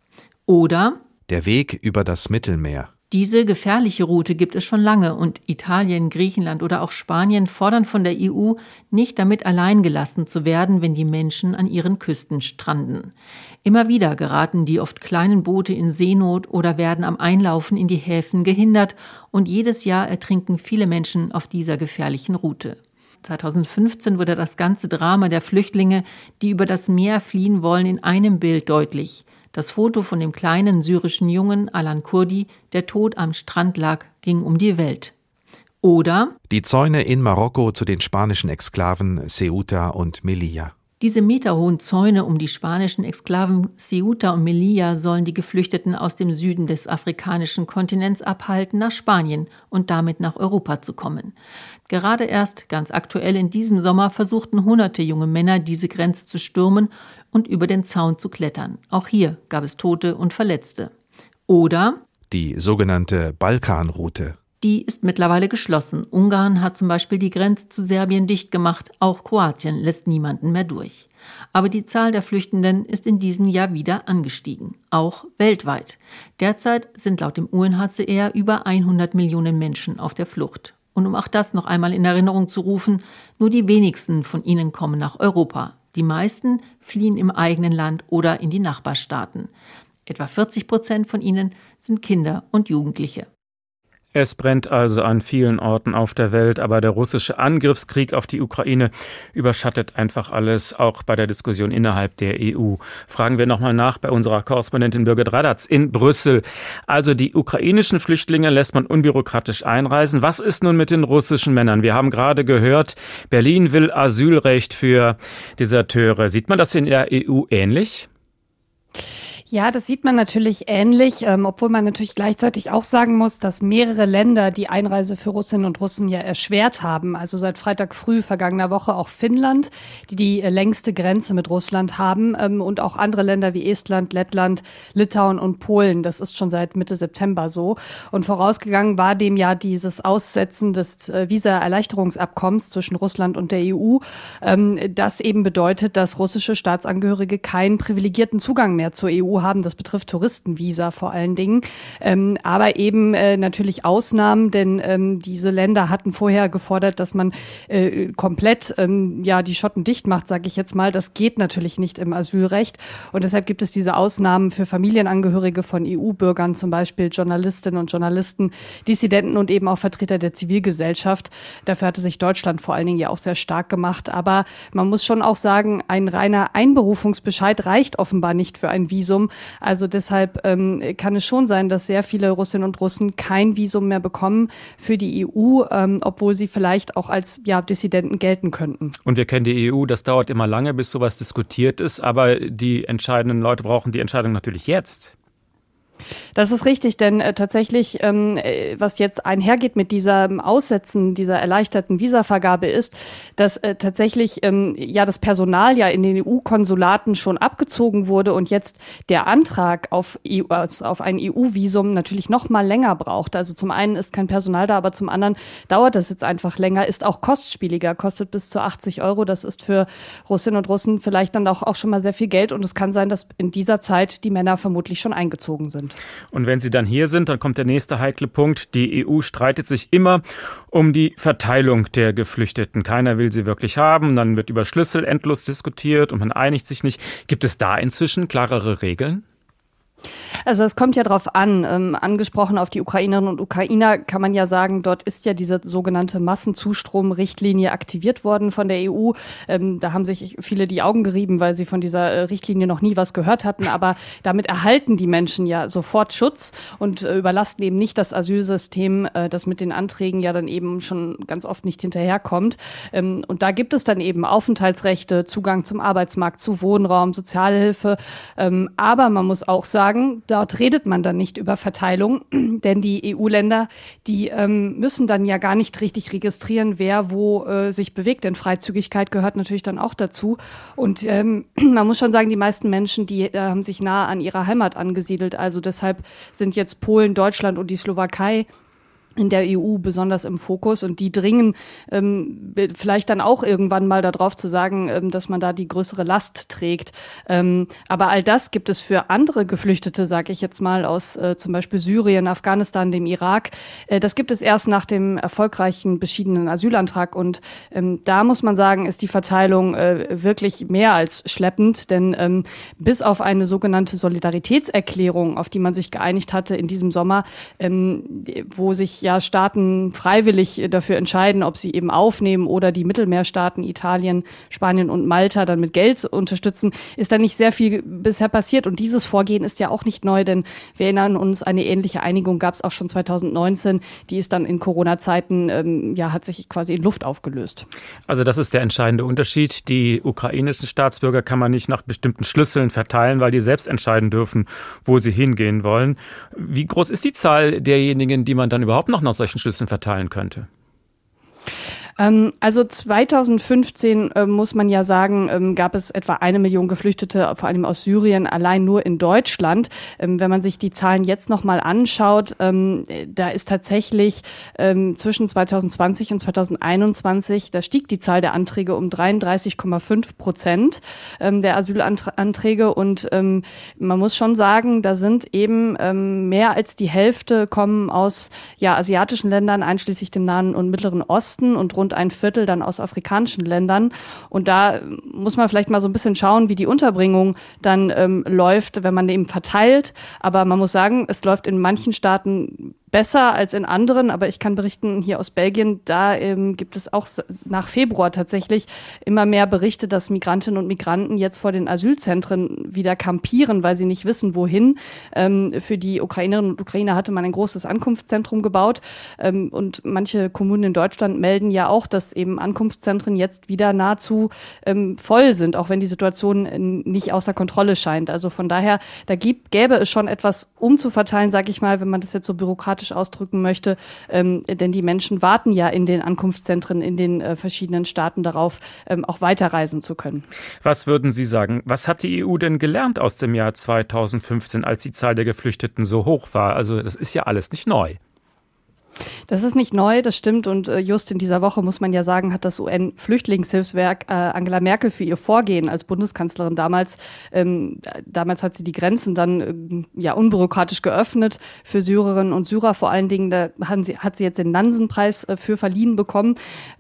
Oder der Weg über das Mittelmeer. Diese gefährliche Route gibt es schon lange und Italien, Griechenland oder auch Spanien fordern von der EU, nicht damit allein gelassen zu werden, wenn die Menschen an ihren Küsten stranden. Immer wieder geraten die oft kleinen Boote in Seenot oder werden am Einlaufen in die Häfen gehindert und jedes Jahr ertrinken viele Menschen auf dieser gefährlichen Route. 2015 wurde das ganze Drama der Flüchtlinge, die über das Meer fliehen wollen, in einem Bild deutlich. Das Foto von dem kleinen syrischen Jungen Alan Kurdi, der tot am Strand lag, ging um die Welt. Oder die Zäune in Marokko zu den spanischen Exklaven Ceuta und Melilla. Diese meterhohen Zäune um die spanischen Exklaven Ceuta und Melilla sollen die Geflüchteten aus dem Süden des afrikanischen Kontinents abhalten, nach Spanien und damit nach Europa zu kommen. Gerade erst, ganz aktuell in diesem Sommer, versuchten hunderte junge Männer, diese Grenze zu stürmen und über den Zaun zu klettern. Auch hier gab es Tote und Verletzte. Oder die sogenannte Balkanroute. Die ist mittlerweile geschlossen. Ungarn hat zum Beispiel die Grenze zu Serbien dicht gemacht. Auch Kroatien lässt niemanden mehr durch. Aber die Zahl der Flüchtenden ist in diesem Jahr wieder angestiegen, auch weltweit. Derzeit sind laut dem UNHCR über 100 Millionen Menschen auf der Flucht. Und um auch das noch einmal in Erinnerung zu rufen, nur die wenigsten von ihnen kommen nach Europa. Die meisten fliehen im eigenen Land oder in die Nachbarstaaten. Etwa 40 Prozent von ihnen sind Kinder und Jugendliche. Es brennt also an vielen Orten auf der Welt, aber der russische Angriffskrieg auf die Ukraine überschattet einfach alles, auch bei der Diskussion innerhalb der EU. Fragen wir nochmal nach bei unserer Korrespondentin Birgit Radatz in Brüssel. Also die ukrainischen Flüchtlinge lässt man unbürokratisch einreisen. Was ist nun mit den russischen Männern? Wir haben gerade gehört, Berlin will Asylrecht für Deserteure. Sieht man das in der EU ähnlich? Ja, das sieht man natürlich ähnlich, ähm, obwohl man natürlich gleichzeitig auch sagen muss, dass mehrere Länder die Einreise für Russinnen und Russen ja erschwert haben. Also seit Freitag früh vergangener Woche auch Finnland, die die äh, längste Grenze mit Russland haben ähm, und auch andere Länder wie Estland, Lettland, Litauen und Polen. Das ist schon seit Mitte September so. Und vorausgegangen war dem ja dieses Aussetzen des äh, Visa-Erleichterungsabkommens zwischen Russland und der EU, ähm, das eben bedeutet, dass russische Staatsangehörige keinen privilegierten Zugang mehr zur EU haben. Das betrifft Touristenvisa vor allen Dingen. Ähm, aber eben äh, natürlich Ausnahmen, denn ähm, diese Länder hatten vorher gefordert, dass man äh, komplett ähm, ja die Schotten dicht macht, sage ich jetzt mal. Das geht natürlich nicht im Asylrecht. Und deshalb gibt es diese Ausnahmen für Familienangehörige von EU-Bürgern, zum Beispiel Journalistinnen und Journalisten, Dissidenten und eben auch Vertreter der Zivilgesellschaft. Dafür hatte sich Deutschland vor allen Dingen ja auch sehr stark gemacht. Aber man muss schon auch sagen, ein reiner Einberufungsbescheid reicht offenbar nicht für ein Visum. Visum. Also deshalb ähm, kann es schon sein, dass sehr viele Russinnen und Russen kein Visum mehr bekommen für die EU, ähm, obwohl sie vielleicht auch als ja, Dissidenten gelten könnten. Und wir kennen die EU, das dauert immer lange, bis sowas diskutiert ist, aber die entscheidenden Leute brauchen die Entscheidung natürlich jetzt. Das ist richtig, denn äh, tatsächlich, ähm, äh, was jetzt einhergeht mit diesem Aussetzen dieser erleichterten Visavergabe ist, dass äh, tatsächlich ähm, ja das Personal ja in den EU-Konsulaten schon abgezogen wurde und jetzt der Antrag auf, EU, also auf ein EU-Visum natürlich noch mal länger braucht. Also zum einen ist kein Personal da, aber zum anderen dauert das jetzt einfach länger, ist auch kostspieliger, kostet bis zu 80 Euro. Das ist für Russinnen und Russen vielleicht dann auch, auch schon mal sehr viel Geld und es kann sein, dass in dieser Zeit die Männer vermutlich schon eingezogen sind. Und wenn sie dann hier sind, dann kommt der nächste heikle Punkt. Die EU streitet sich immer um die Verteilung der Geflüchteten. Keiner will sie wirklich haben. Dann wird über Schlüssel endlos diskutiert und man einigt sich nicht. Gibt es da inzwischen klarere Regeln? Also es kommt ja darauf an. Ähm, angesprochen auf die Ukrainerinnen und Ukrainer kann man ja sagen, dort ist ja diese sogenannte Massenzustrom-Richtlinie aktiviert worden von der EU. Ähm, da haben sich viele die Augen gerieben, weil sie von dieser äh, Richtlinie noch nie was gehört hatten. Aber damit erhalten die Menschen ja sofort Schutz und äh, überlasten eben nicht das Asylsystem, äh, das mit den Anträgen ja dann eben schon ganz oft nicht hinterherkommt. Ähm, und da gibt es dann eben Aufenthaltsrechte, Zugang zum Arbeitsmarkt, zu Wohnraum, Sozialhilfe. Ähm, aber man muss auch sagen, dort redet man dann nicht über Verteilung, [CLEARS THROAT] denn die EU-Länder, die ähm, müssen dann ja gar nicht richtig registrieren, wer wo äh, sich bewegt. Denn Freizügigkeit gehört natürlich dann auch dazu. Und ähm, [CLEARS THROAT] man muss schon sagen, die meisten Menschen, die äh, haben sich nah an ihrer Heimat angesiedelt. Also deshalb sind jetzt Polen, Deutschland und die Slowakei in der EU besonders im Fokus und die dringen ähm, vielleicht dann auch irgendwann mal darauf zu sagen, ähm, dass man da die größere Last trägt. Ähm, aber all das gibt es für andere Geflüchtete, sage ich jetzt mal, aus äh, zum Beispiel Syrien, Afghanistan, dem Irak. Äh, das gibt es erst nach dem erfolgreichen beschiedenen Asylantrag und ähm, da muss man sagen, ist die Verteilung äh, wirklich mehr als schleppend, denn ähm, bis auf eine sogenannte Solidaritätserklärung, auf die man sich geeinigt hatte in diesem Sommer, ähm, wo sich ja Staaten freiwillig dafür entscheiden, ob sie eben aufnehmen oder die Mittelmeerstaaten Italien, Spanien und Malta dann mit Geld unterstützen, ist da nicht sehr viel bisher passiert. Und dieses Vorgehen ist ja auch nicht neu, denn wir erinnern uns, eine ähnliche Einigung gab es auch schon 2019. Die ist dann in Corona-Zeiten, ähm, ja, hat sich quasi in Luft aufgelöst. Also das ist der entscheidende Unterschied. Die ukrainischen Staatsbürger kann man nicht nach bestimmten Schlüsseln verteilen, weil die selbst entscheiden dürfen, wo sie hingehen wollen. Wie groß ist die Zahl derjenigen, die man dann überhaupt noch nach solchen Schlüsseln verteilen könnte? Ähm, also 2015 äh, muss man ja sagen, ähm, gab es etwa eine Million Geflüchtete, vor allem aus Syrien, allein nur in Deutschland. Ähm, wenn man sich die Zahlen jetzt nochmal anschaut, ähm, da ist tatsächlich ähm, zwischen 2020 und 2021, da stieg die Zahl der Anträge um 33,5 Prozent ähm, der Asylanträge und man muss schon sagen, da sind eben mehr als die Hälfte kommen aus ja, asiatischen Ländern, einschließlich dem Nahen und Mittleren Osten und rund rund ein Viertel dann aus afrikanischen Ländern. Und da muss man vielleicht mal so ein bisschen schauen, wie die Unterbringung dann ähm, läuft, wenn man eben verteilt. Aber man muss sagen, es läuft in manchen Staaten besser als in anderen, aber ich kann berichten, hier aus Belgien, da ähm, gibt es auch nach Februar tatsächlich immer mehr Berichte, dass Migrantinnen und Migranten jetzt vor den Asylzentren wieder kampieren, weil sie nicht wissen, wohin. Ähm, für die Ukrainerinnen und Ukrainer hatte man ein großes Ankunftszentrum gebaut ähm, und manche Kommunen in Deutschland melden ja auch, dass eben Ankunftszentren jetzt wieder nahezu ähm, voll sind, auch wenn die Situation äh, nicht außer Kontrolle scheint. Also von daher, da gibt, gäbe es schon etwas umzuverteilen, sage ich mal, wenn man das jetzt so bürokratisch diplomatisch ausdrücken möchte. Ähm, denn die Menschen warten ja in den Ankunftszentren in den äh, verschiedenen Staaten darauf, ähm, auch weiterreisen zu können. Was würden Sie sagen? Was hat die EU denn gelernt aus dem Jahr 2015, als die Zahl der Geflüchteten so hoch war? Also das ist ja alles nicht neu. Das ist nicht neu, das stimmt. Und äh, just in dieser Woche, muss man ja sagen, hat das UN-Flüchtlingshilfswerk äh, Angela Merkel für ihr Vorgehen als Bundeskanzlerin damals, ähm, damals hat sie die Grenzen dann äh, ja unbürokratisch geöffnet für Syrerinnen und Syrer. Vor allen Dingen, da haben sie, hat sie jetzt den Nansenpreis äh, für verliehen bekommen.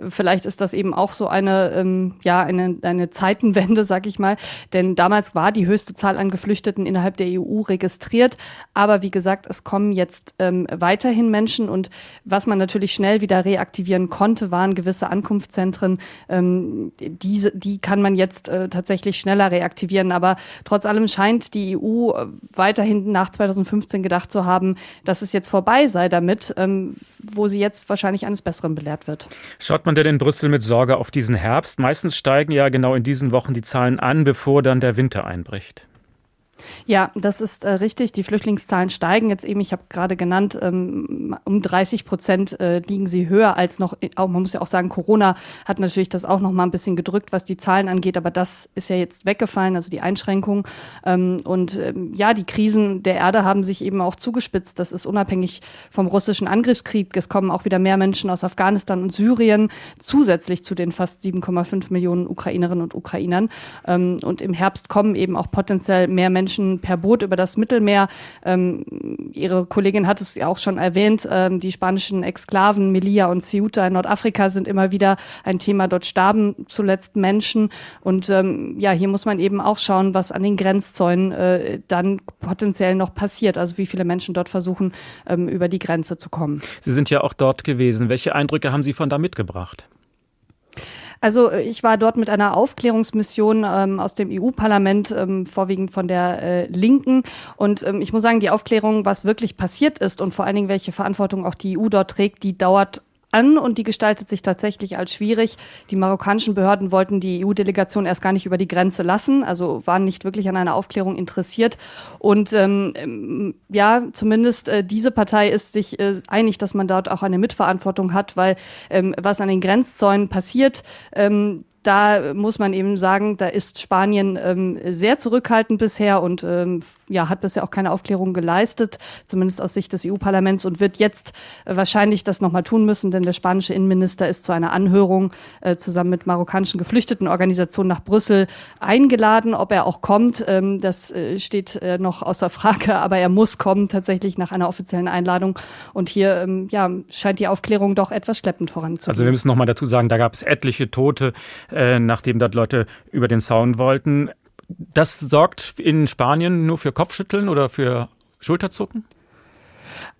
Vielleicht ist das eben auch so eine, ähm, ja, eine, eine Zeitenwende, [LAUGHS] sag ich mal. Denn damals war die höchste Zahl an Geflüchteten innerhalb der EU registriert. Aber wie gesagt, es kommen jetzt ähm, weiterhin Menschen und was man natürlich schnell wieder reaktivieren konnte, waren gewisse Ankunftszentren. Ähm, diese, die kann man jetzt äh, tatsächlich schneller reaktivieren. Aber trotz allem scheint die EU äh, weiterhin nach 2015 gedacht zu haben, dass es jetzt vorbei sei damit, ähm, wo sie jetzt wahrscheinlich eines Besseren belehrt wird. Schaut man denn in Brüssel mit Sorge auf diesen Herbst? Meistens steigen ja genau in diesen Wochen die Zahlen an, bevor dann der Winter einbricht. Ja, das ist äh, richtig. Die Flüchtlingszahlen steigen jetzt eben, ich habe gerade genannt, ähm, um 30 Prozent äh, liegen sie höher als noch, auch, man muss ja auch sagen, Corona hat natürlich das auch noch mal ein bisschen gedrückt, was die Zahlen angeht, aber das ist ja jetzt weggefallen, also die Einschränkungen. Ähm, und ähm, ja, die Krisen der Erde haben sich eben auch zugespitzt. Das ist unabhängig vom russischen Angriffskrieg. Es kommen auch wieder mehr Menschen aus Afghanistan und Syrien zusätzlich zu den fast 7,5 Millionen Ukrainerinnen und Ukrainern. Ähm, und im Herbst kommen eben auch potenziell mehr Menschen per Boot über das Mittelmeer. Ähm, ihre Kollegin hat es ja auch schon erwähnt, ähm, die spanischen Exklaven Melilla und Ceuta in Nordafrika sind immer wieder ein Thema. Dort starben zuletzt Menschen. Und ähm, ja, hier muss man eben auch schauen, was an den Grenzzäunen äh, dann potenziell noch passiert. Also wie viele Menschen dort versuchen, ähm, über die Grenze zu kommen. Sie sind ja auch dort gewesen. Welche Eindrücke haben Sie von da mitgebracht? Also äh, ich war dort mit einer Aufklärungsmission ähm, aus dem EU-Parlament, ähm, vorwiegend von der äh, Linken. Und ähm, ich muss sagen, die Aufklärung, was wirklich passiert ist und vor allen Dingen, welche Verantwortung auch die EU dort trägt, die dauert an und die gestaltet sich tatsächlich als schwierig. Die marokkanischen Behörden wollten die EU-Delegation erst gar nicht über die Grenze lassen, also waren nicht wirklich an einer Aufklärung interessiert. Und ähm, ähm, ja, zumindest äh, diese Partei ist sich äh, einig, dass man dort auch eine Mitverantwortung hat, weil ähm, was an den Grenzzäunen passiert, ähm, da muss man eben sagen, da ist Spanien ähm, sehr zurückhaltend bisher und ähm, ja, hat bisher auch keine Aufklärung geleistet, zumindest aus Sicht des EU-Parlaments und wird jetzt äh, wahrscheinlich das nochmal tun müssen, denn der spanische Innenminister ist zu einer Anhörung äh, zusammen mit marokkanischen Geflüchtetenorganisationen nach Brüssel eingeladen. Ob er auch kommt, ähm, das äh, steht äh, noch außer Frage, [LAUGHS] aber er muss kommen tatsächlich nach einer offiziellen Einladung und hier ähm, ja, scheint die Aufklärung doch etwas schleppend voranzugehen. Also wir müssen nochmal dazu sagen, da gab es etliche Tote äh, nachdem dort Leute über den Zaun wollten. Das sorgt in Spanien nur für Kopfschütteln oder für Schulterzucken?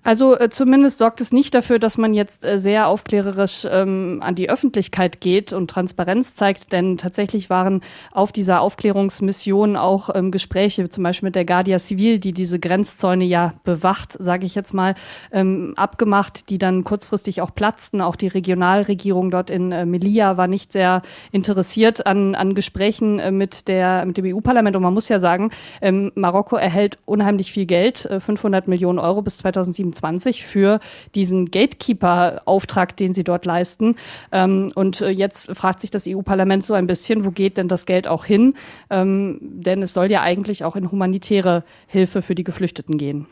Also äh, zumindest sorgt es nicht dafür, dass man jetzt äh, sehr aufklärerisch ähm, an die Öffentlichkeit geht und Transparenz zeigt, denn tatsächlich waren auf dieser Aufklärungsmission auch ähm, Gespräche, zum Beispiel mit der Guardia Civil, die diese Grenzzäune ja bewacht, sage ich jetzt mal, ähm, abgemacht, die dann kurzfristig auch platzten. Auch die Regionalregierung dort in äh, Melilla war nicht sehr interessiert an, an Gesprächen äh, mit, der, mit dem EU-Parlament. Und man muss ja sagen, ähm, Marokko erhält unheimlich viel Geld, äh, 500 Millionen Euro bis 2027 2027 für diesen Gatekeeper-Auftrag, den sie dort leisten. Ähm, und äh, jetzt fragt sich das EU-Parlament so ein bisschen, wo geht denn das Geld auch hin? Ähm, denn es soll ja eigentlich auch in humanitäre Hilfe für die Geflüchteten gehen.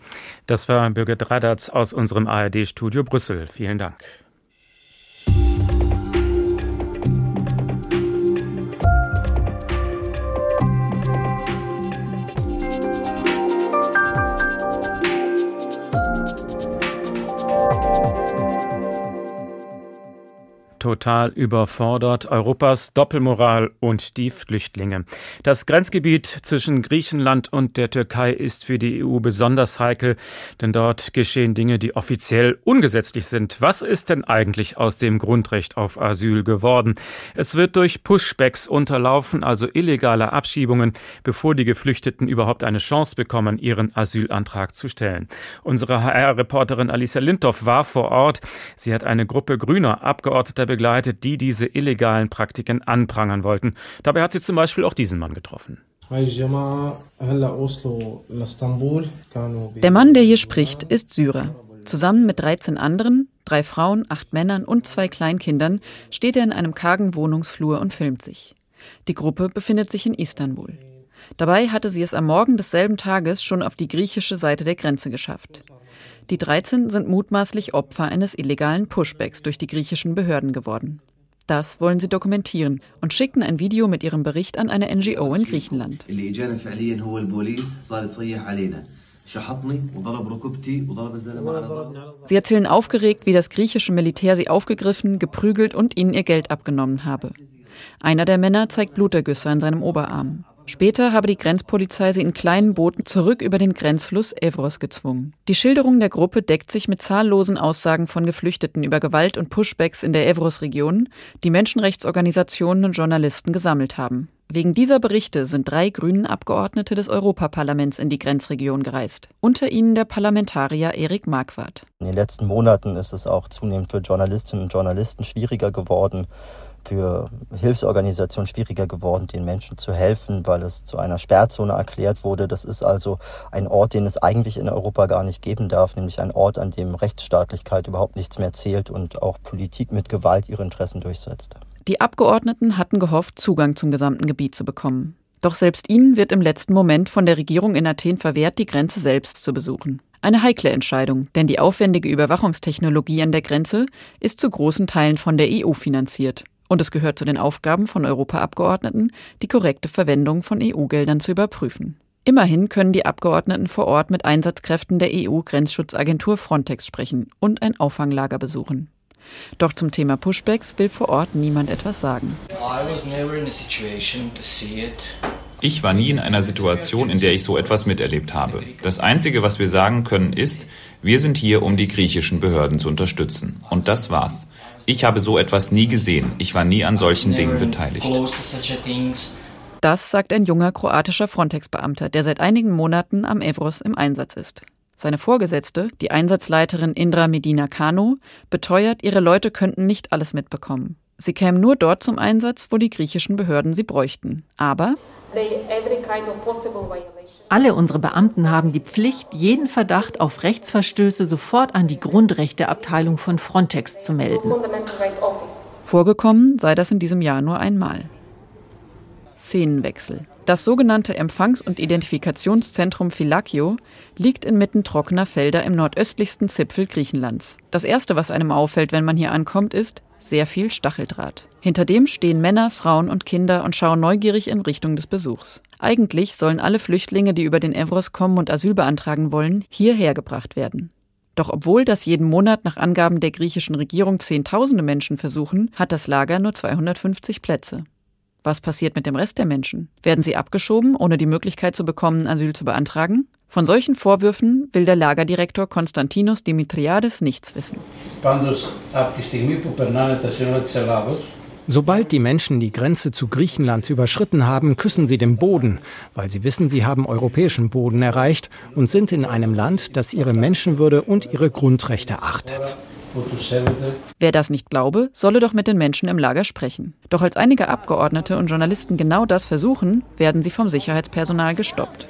Das war Birgit Radatz aus unserem ARD-Studio Brüssel. Vielen Dank. Total überfordert. Europas Doppelmoral und die Flüchtlinge. Das Grenzgebiet zwischen Griechenland und der Türkei ist für die EU besonders heikel, denn dort geschehen Dinge, die offiziell ungesetzlich sind. Was ist denn eigentlich aus dem Grundrecht auf Asyl geworden? Es wird durch Pushbacks unterlaufen, also illegale Abschiebungen, bevor die Geflüchteten überhaupt eine Chance bekommen, ihren Asylantrag zu stellen. Unsere HR-Reporterin Alicia Lindorf war vor Ort. Sie hat eine Gruppe grüner Abgeordneter begleitet, die diese illegalen Praktiken anprangern wollten. Dabei hat sie zum Beispiel auch diesen Mann getroffen. Der Mann, der hier spricht, ist Syrer. Zusammen mit 13 anderen, drei Frauen, acht Männern und zwei Kleinkindern, steht er in einem kargen Wohnungsflur und filmt sich. Die Gruppe befindet sich in Istanbul. Dabei hatte sie es am Morgen desselben Tages schon auf die griechische Seite der Grenze geschafft. Die 13 sind mutmaßlich Opfer eines illegalen Pushbacks durch die griechischen Behörden geworden. Das wollen sie dokumentieren und schickten ein Video mit ihrem Bericht an eine NGO in Griechenland. Sie erzählen aufgeregt, wie das griechische Militär sie aufgegriffen, geprügelt und ihnen ihr Geld abgenommen habe. Einer der Männer zeigt Blutergüsse an seinem Oberarm. Später habe die Grenzpolizei sie in kleinen Booten zurück über den Grenzfluss Evros gezwungen. Die Schilderung der Gruppe deckt sich mit zahllosen Aussagen von Geflüchteten über Gewalt und Pushbacks in der Evros-Region, die Menschenrechtsorganisationen und Journalisten gesammelt haben. Wegen dieser Berichte sind drei grünen Abgeordnete des Europaparlaments in die Grenzregion gereist. Unter ihnen der Parlamentarier Erik Marquardt. In den letzten Monaten ist es auch zunehmend für Journalistinnen und Journalisten schwieriger geworden, für Hilfsorganisationen schwieriger geworden, den Menschen zu helfen, weil es zu einer Sperrzone erklärt wurde. Das ist also ein Ort, den es eigentlich in Europa gar nicht geben darf, nämlich ein Ort, an dem Rechtsstaatlichkeit überhaupt nichts mehr zählt und auch Politik mit Gewalt ihre Interessen durchsetzt. Die Abgeordneten hatten gehofft, Zugang zum gesamten Gebiet zu bekommen. Doch selbst ihnen wird im letzten Moment von der Regierung in Athen verwehrt, die Grenze selbst zu besuchen. Eine heikle Entscheidung, denn die aufwendige Überwachungstechnologie an der Grenze ist zu großen Teilen von der EU finanziert. Und es gehört zu den Aufgaben von Europaabgeordneten, die korrekte Verwendung von EU-Geldern zu überprüfen. Immerhin können die Abgeordneten vor Ort mit Einsatzkräften der EU-Grenzschutzagentur Frontex sprechen und ein Auffanglager besuchen. Doch zum Thema Pushbacks will vor Ort niemand etwas sagen. Ich war nie in einer Situation, in der ich so etwas miterlebt habe. Das Einzige, was wir sagen können, ist, wir sind hier, um die griechischen Behörden zu unterstützen. Und das war's. Ich habe so etwas nie gesehen. Ich war nie an solchen Dingen beteiligt. Das sagt ein junger kroatischer Frontex-Beamter, der seit einigen Monaten am Evros im Einsatz ist. Seine Vorgesetzte, die Einsatzleiterin Indra Medina Kano, beteuert, ihre Leute könnten nicht alles mitbekommen. Sie kämen nur dort zum Einsatz, wo die griechischen Behörden sie bräuchten. Aber alle unsere Beamten haben die Pflicht, jeden Verdacht auf Rechtsverstöße sofort an die Grundrechteabteilung von Frontex zu melden. Vorgekommen sei das in diesem Jahr nur einmal. Szenenwechsel. Das sogenannte Empfangs- und Identifikationszentrum Philakio liegt inmitten trockener Felder im nordöstlichsten Zipfel Griechenlands. Das erste, was einem auffällt, wenn man hier ankommt, ist sehr viel Stacheldraht. Hinter dem stehen Männer, Frauen und Kinder und schauen neugierig in Richtung des Besuchs. Eigentlich sollen alle Flüchtlinge, die über den Evros kommen und Asyl beantragen wollen, hierher gebracht werden. Doch obwohl das jeden Monat nach Angaben der griechischen Regierung Zehntausende Menschen versuchen, hat das Lager nur 250 Plätze. Was passiert mit dem Rest der Menschen? Werden sie abgeschoben, ohne die Möglichkeit zu bekommen, Asyl zu beantragen? Von solchen Vorwürfen will der Lagerdirektor Konstantinos Dimitriades nichts wissen. Sobald die Menschen die Grenze zu Griechenland überschritten haben, küssen sie den Boden, weil sie wissen, sie haben europäischen Boden erreicht und sind in einem Land, das ihre Menschenwürde und ihre Grundrechte achtet. Wer das nicht glaube, solle doch mit den Menschen im Lager sprechen. Doch als einige Abgeordnete und Journalisten genau das versuchen, werden sie vom Sicherheitspersonal gestoppt.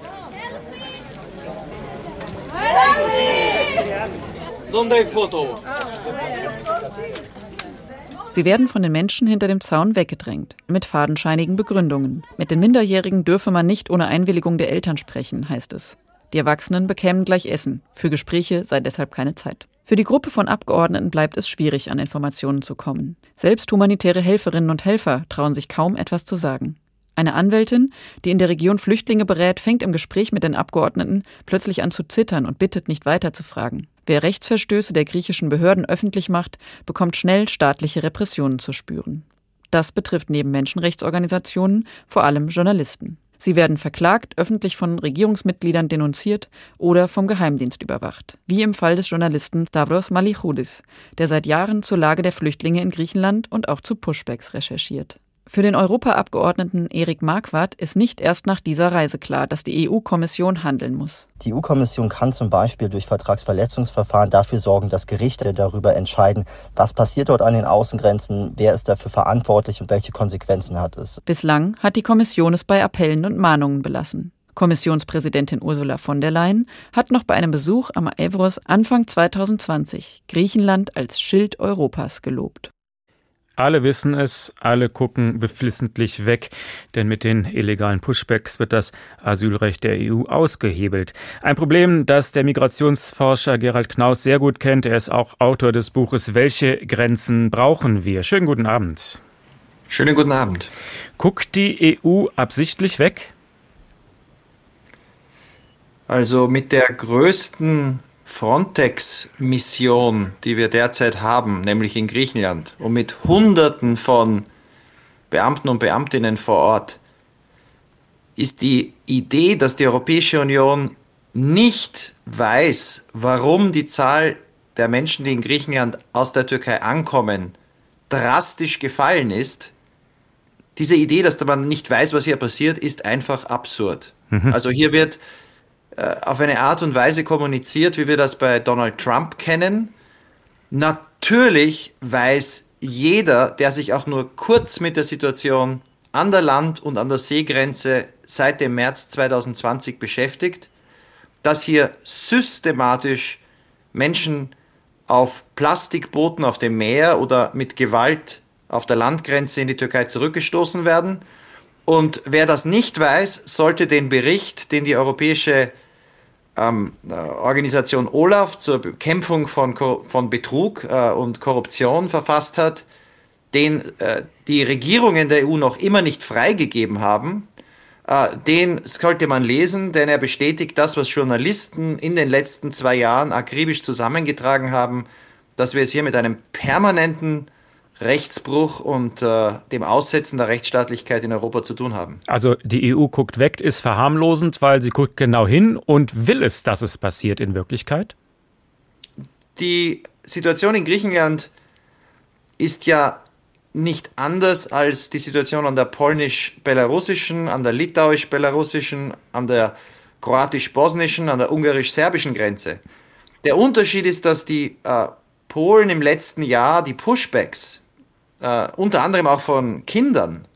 Sie werden von den Menschen hinter dem Zaun weggedrängt, mit fadenscheinigen Begründungen. Mit den Minderjährigen dürfe man nicht ohne Einwilligung der Eltern sprechen, heißt es. Die Erwachsenen bekämen gleich Essen. Für Gespräche sei deshalb keine Zeit. Für die Gruppe von Abgeordneten bleibt es schwierig, an Informationen zu kommen. Selbst humanitäre Helferinnen und Helfer trauen sich kaum etwas zu sagen. Eine Anwältin, die in der Region Flüchtlinge berät, fängt im Gespräch mit den Abgeordneten plötzlich an zu zittern und bittet, nicht weiter zu fragen. Wer Rechtsverstöße der griechischen Behörden öffentlich macht, bekommt schnell staatliche Repressionen zu spüren. Das betrifft neben Menschenrechtsorganisationen vor allem Journalisten. Sie werden verklagt, öffentlich von Regierungsmitgliedern denunziert oder vom Geheimdienst überwacht. Wie im Fall des Journalisten Stavros Malichoudis, der seit Jahren zur Lage der Flüchtlinge in Griechenland und auch zu Pushbacks recherchiert. Für den Europaabgeordneten Erik Marquardt ist nicht erst nach dieser Reise klar, dass die EU-Kommission handeln muss. Die EU-Kommission kann zum Beispiel durch Vertragsverletzungsverfahren dafür sorgen, dass Gerichte darüber entscheiden, was passiert dort an den Außengrenzen, wer ist dafür verantwortlich und welche Konsequenzen hat es. Bislang hat die Kommission es bei Appellen und Mahnungen belassen. Kommissionspräsidentin Ursula von der Leyen hat noch bei einem Besuch am Evros Anfang 2020 Griechenland als Schild Europas gelobt. Alle wissen es, alle gucken beflissentlich weg, denn mit den illegalen Pushbacks wird das Asylrecht der EU ausgehebelt. Ein Problem, das der Migrationsforscher Gerald Knaus sehr gut kennt. Er ist auch Autor des Buches Welche Grenzen brauchen wir? Schönen guten Abend. Schönen guten Abend. Guckt die EU absichtlich weg? Also mit der größten Frontex-Mission, die wir derzeit haben, nämlich in Griechenland, und mit Hunderten von Beamten und Beamtinnen vor Ort, ist die Idee, dass die Europäische Union nicht weiß, warum die Zahl der Menschen, die in Griechenland aus der Türkei ankommen, drastisch gefallen ist. Diese Idee, dass man nicht weiß, was hier passiert, ist einfach absurd. Mhm. Also hier wird auf eine Art und Weise kommuniziert, wie wir das bei Donald Trump kennen. Natürlich weiß jeder, der sich auch nur kurz mit der Situation an der Land- und an der Seegrenze seit dem März 2020 beschäftigt, dass hier systematisch Menschen auf Plastikbooten auf dem Meer oder mit Gewalt auf der Landgrenze in die Türkei zurückgestoßen werden. Und wer das nicht weiß, sollte den Bericht, den die Europäische ähm, äh, Organisation Olaf zur Bekämpfung von, von Betrug äh, und Korruption verfasst hat, den äh, die Regierungen der EU noch immer nicht freigegeben haben, äh, den sollte man lesen, denn er bestätigt das, was Journalisten in den letzten zwei Jahren akribisch zusammengetragen haben, dass wir es hier mit einem permanenten Rechtsbruch und äh, dem Aussetzen der Rechtsstaatlichkeit in Europa zu tun haben. Also die EU guckt weg, ist verharmlosend, weil sie guckt genau hin und will es, dass es passiert in Wirklichkeit? Die Situation in Griechenland ist ja nicht anders als die Situation an der polnisch-belarussischen, an der litauisch-belarussischen, an der kroatisch-bosnischen, an der ungarisch-serbischen Grenze. Der Unterschied ist, dass die äh, Polen im letzten Jahr die Pushbacks, äh, unter anderem auch von Kindern,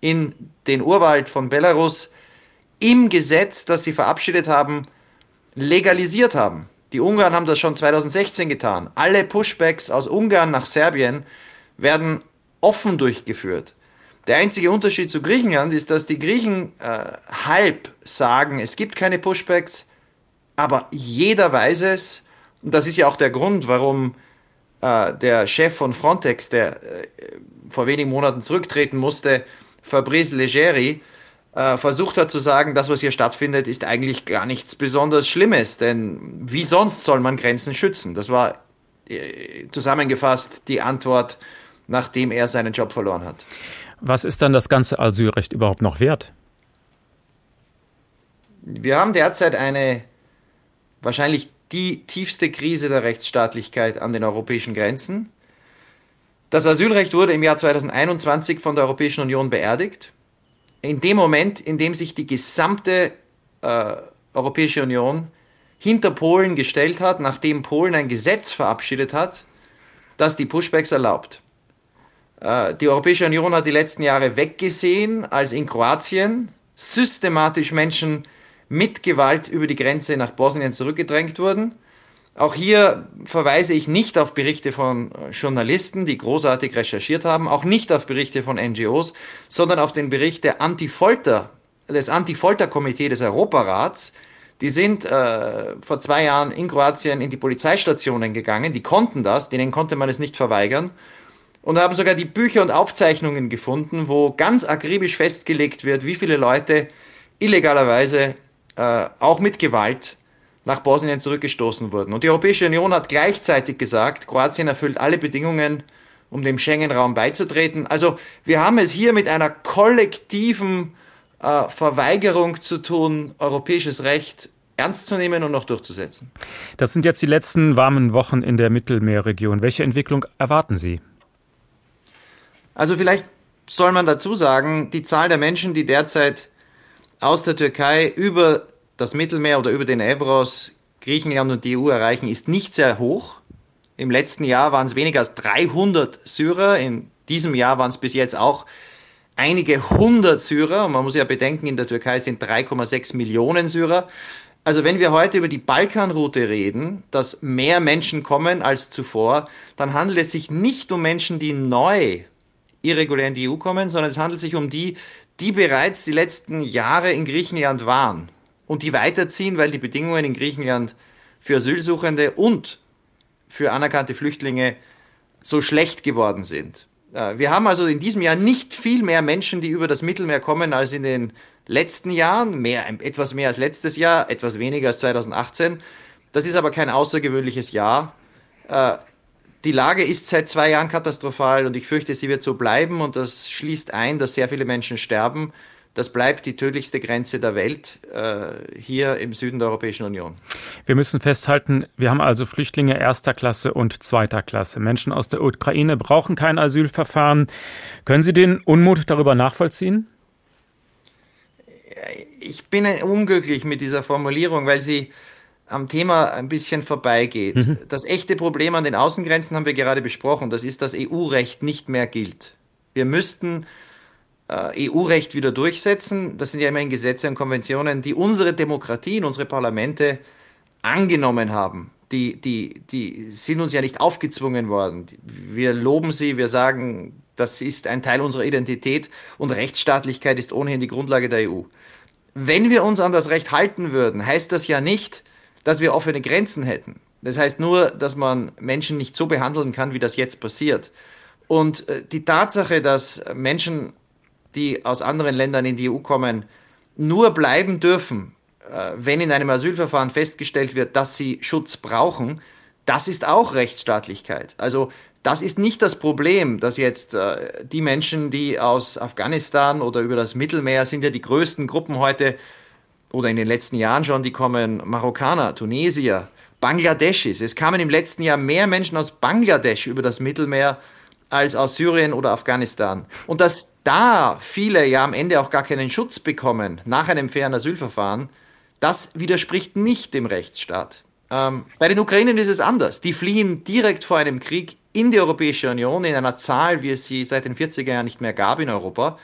in den Urwald von Belarus im Gesetz, das sie verabschiedet haben, legalisiert haben. Die Ungarn haben das schon 2016 getan. Alle Pushbacks aus Ungarn nach Serbien werden offen durchgeführt. Der einzige Unterschied zu Griechenland ist, dass die Griechen äh, halb sagen, es gibt keine Pushbacks, aber jeder weiß es. Und das ist ja auch der Grund, warum äh, der Chef von Frontex, der äh, vor wenigen Monaten zurücktreten musste, Fabrice Leggeri, äh, versucht hat zu sagen, das, was hier stattfindet, ist eigentlich gar nichts besonders Schlimmes. Denn wie sonst soll man Grenzen schützen? Das war äh, zusammengefasst die Antwort nachdem er seinen Job verloren hat. Was ist dann das ganze Asylrecht überhaupt noch wert? Wir haben derzeit eine wahrscheinlich die tiefste Krise der Rechtsstaatlichkeit an den europäischen Grenzen. Das Asylrecht wurde im Jahr 2021 von der Europäischen Union beerdigt. In dem Moment, in dem sich die gesamte äh, Europäische Union hinter Polen gestellt hat, nachdem Polen ein Gesetz verabschiedet hat, das die Pushbacks erlaubt. Äh, die Europäische Union hat die letzten Jahre weggesehen, als in Kroatien systematisch Menschen mit Gewalt über die Grenze nach Bosnien zurückgedrängt wurden. Auch hier verweise ich nicht auf Berichte von Journalisten, die großartig recherchiert haben, auch nicht auf Berichte von NGOs, sondern auf den Bericht der Antifolter, des Antifolterkomitees des Europarats. Die sind äh, vor zwei Jahren in Kroatien in die Polizeistationen gegangen, die konnten das, denen konnte man es nicht verweigern und haben sogar die Bücher und Aufzeichnungen gefunden, wo ganz akribisch festgelegt wird, wie viele Leute illegalerweise äh, auch mit Gewalt nach Bosnien zurückgestoßen wurden. Und die Europäische Union hat gleichzeitig gesagt, Kroatien erfüllt alle Bedingungen, um dem Schengen-Raum beizutreten. Also wir haben es hier mit einer kollektiven äh, Verweigerung zu tun, europäisches Recht ernst zu nehmen und noch durchzusetzen. Das sind jetzt die letzten warmen Wochen in der Mittelmeerregion. Welche Entwicklung erwarten Sie? Also vielleicht soll man dazu sagen, die Zahl der Menschen, die derzeit aus der Türkei über das Mittelmeer oder über den Evros Griechenland und die EU erreichen, ist nicht sehr hoch. Im letzten Jahr waren es weniger als 300 Syrer. In diesem Jahr waren es bis jetzt auch einige hundert Syrer. Und man muss ja bedenken, in der Türkei sind 3,6 Millionen Syrer. Also wenn wir heute über die Balkanroute reden, dass mehr Menschen kommen als zuvor, dann handelt es sich nicht um Menschen, die neu irregulär in die EU kommen, sondern es handelt sich um die, die bereits die letzten Jahre in Griechenland waren und die weiterziehen, weil die Bedingungen in Griechenland für Asylsuchende und für anerkannte Flüchtlinge so schlecht geworden sind. Äh, wir haben also in diesem Jahr nicht viel mehr Menschen, die über das Mittelmeer kommen, als in den letzten Jahren. Mehr, etwas mehr als letztes Jahr, etwas weniger als 2018. Das ist aber kein außergewöhnliches Jahr. Die Lage ist seit zwei Jahren katastrophal und ich fürchte, sie wird so bleiben und das schließt ein, dass sehr viele Menschen sterben, das bleibt die tödlichste Grenze der Welt äh, hier im Süden der Europäischen Union. Wir müssen festhalten, wir haben also Flüchtlinge erster Klasse und zweiter Klasse. Menschen aus der Ukraine brauchen kein Asylverfahren. Können Sie den Unmut darüber nachvollziehen? Ich bin unglücklich mit dieser Formulierung, weil sie am Thema ein bisschen vorbeigeht. Mhm. Das echte Problem an den Außengrenzen haben wir gerade besprochen. Das ist, dass EU-Recht nicht mehr gilt. Wir müssten äh, EU-Recht wieder durchsetzen. Das sind ja immerhin Gesetze und Konventionen, die unsere Demokratien, unsere Parlamente angenommen haben. Die, die, die sind uns ja nicht aufgezwungen worden. Wir loben sie, wir sagen, das ist ein Teil unserer Identität und Rechtsstaatlichkeit ist ohnehin die Grundlage der EU. Wenn wir uns an das Recht halten würden, heißt das ja nicht, dass wir offene Grenzen hätten. Das heißt nur, dass man Menschen nicht so behandeln kann, wie das jetzt passiert. Und äh, die Tatsache, dass Menschen die aus anderen Ländern in die EU kommen, nur bleiben dürfen, äh, wenn in einem Asylverfahren festgestellt wird, dass sie Schutz brauchen, das ist auch Rechtsstaatlichkeit. Also das ist nicht das Problem, dass jetzt äh, die Menschen, die aus Afghanistan oder über das Mittelmeer sind ja die größten Gruppen heute oder in den letzten Jahren schon, die kommen Marokkaner, Tunesier, Bangladeschis. Es kamen im letzten Jahr mehr Menschen aus Bangladesch über das Mittelmeer als aus Syrien oder Afghanistan. Und dass da viele ja am Ende auch gar keinen Schutz bekommen nach einem fairen Asylverfahren, das widerspricht nicht dem Rechtsstaat. Ähm, bei den Ukrainern ist es anders. Die fliehen direkt vor einem Krieg in die Europäische Union in einer Zahl, wie es sie seit den 40er Jahren nicht mehr gab in Europa.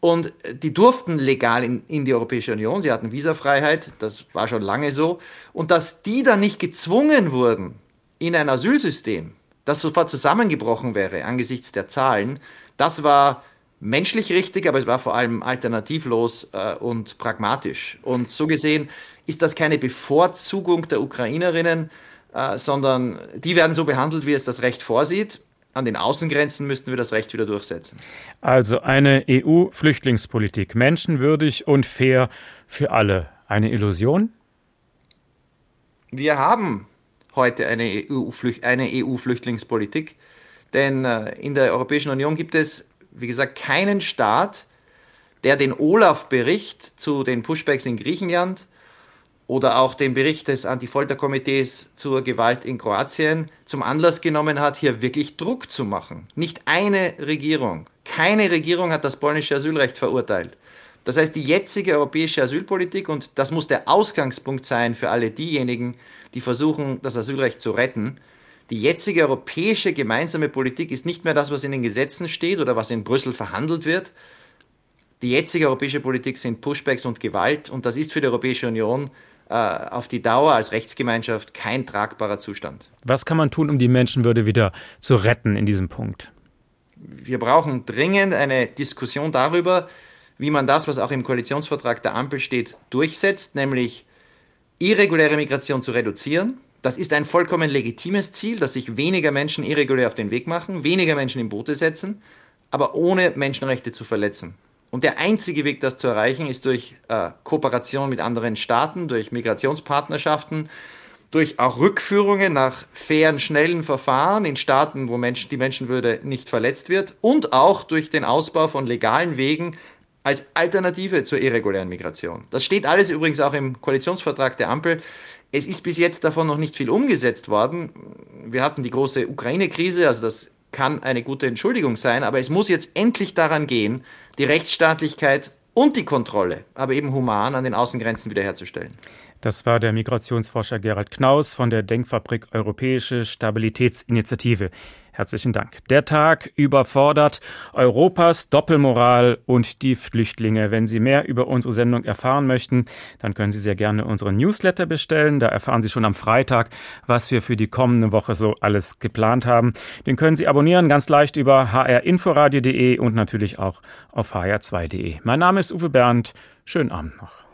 Und die durften legal in, in die Europäische Union, sie hatten Visafreiheit, das war schon lange so. Und dass die dann nicht gezwungen wurden in ein Asylsystem, das sofort zusammengebrochen wäre angesichts der Zahlen, das war menschlich richtig, aber es war vor allem alternativlos äh, und pragmatisch. Und so gesehen ist das keine Bevorzugung der Ukrainerinnen, äh, sondern die werden so behandelt, wie es das Recht vorsieht. An den Außengrenzen müssten wir das Recht wieder durchsetzen. Also eine EU-Flüchtlingspolitik, menschenwürdig und fair für alle. Eine Illusion? Wir haben heute eine EU-Flüchtlingspolitik. EU Denn äh, in der Europäischen Union gibt es, wie gesagt, keinen Staat, der den Olaf-Bericht zu den Pushbacks in Griechenland oder auch den Bericht des Anti-Folter-Komitees zur Gewalt in Kroatien zum Anlass genommen hat, hier wirklich Druck zu machen. Nicht eine Regierung, keine Regierung hat das polnische Asylrecht verurteilt. Das heißt, die jetzige europäische Asylpolitik, und das muss der Ausgangspunkt sein für alle diejenigen, die versuchen, das Asylrecht zu retten, die jetzige europäische gemeinsame Politik ist nicht mehr das, was in den Gesetzen steht oder was in Brüssel verhandelt wird. Die jetzige europäische Politik sind Pushbacks und Gewalt und das ist für die Europäische Union äh, auf die Dauer als Rechtsgemeinschaft kein tragbarer Zustand. Was kann man tun, um die Menschenwürde wieder zu retten in diesem Punkt? Wir brauchen dringend eine Diskussion darüber, wie man das, was auch im Koalitionsvertrag der Ampel steht, durchsetzt, nämlich irreguläre Migration zu reduzieren. Das ist ein vollkommen legitimes Ziel, dass sich weniger Menschen irregulär auf den Weg machen, weniger Menschen in Boote setzen, aber ohne Menschenrechte zu verletzen. Und der einzige Weg, das zu erreichen, ist durch äh, Kooperation mit anderen Staaten, durch Migrationspartnerschaften, durch auch Rückführungen nach fairen, schnellen Verfahren in Staaten, wo Menschen, die Menschenwürde nicht verletzt wird und auch durch den Ausbau von legalen Wegen als Alternative zur irregulären Migration. Das steht alles übrigens auch im Koalitionsvertrag der Ampel. Es ist bis jetzt davon noch nicht viel umgesetzt worden. Wir hatten die große Ukraine-Krise, also das kann eine gute Entschuldigung sein, aber es muss jetzt endlich daran gehen, die Rechtsstaatlichkeit und die Kontrolle, aber eben human an den Außengrenzen wiederherzustellen. Das war der Migrationsforscher Gerald Knaus von der Denkfabrik Europäische Stabilitätsinitiative. Herzlichen Dank. Der Tag überfordert Europas Doppelmoral und die Flüchtlinge. Wenn Sie mehr über unsere Sendung erfahren möchten, dann können Sie sehr gerne unseren Newsletter bestellen. Da erfahren Sie schon am Freitag, was wir für die kommende Woche so alles geplant haben. Den können Sie abonnieren ganz leicht über hrinforadio.de und natürlich auch auf hr2.de. Mein Name ist Uwe Bernd. Schönen Abend noch.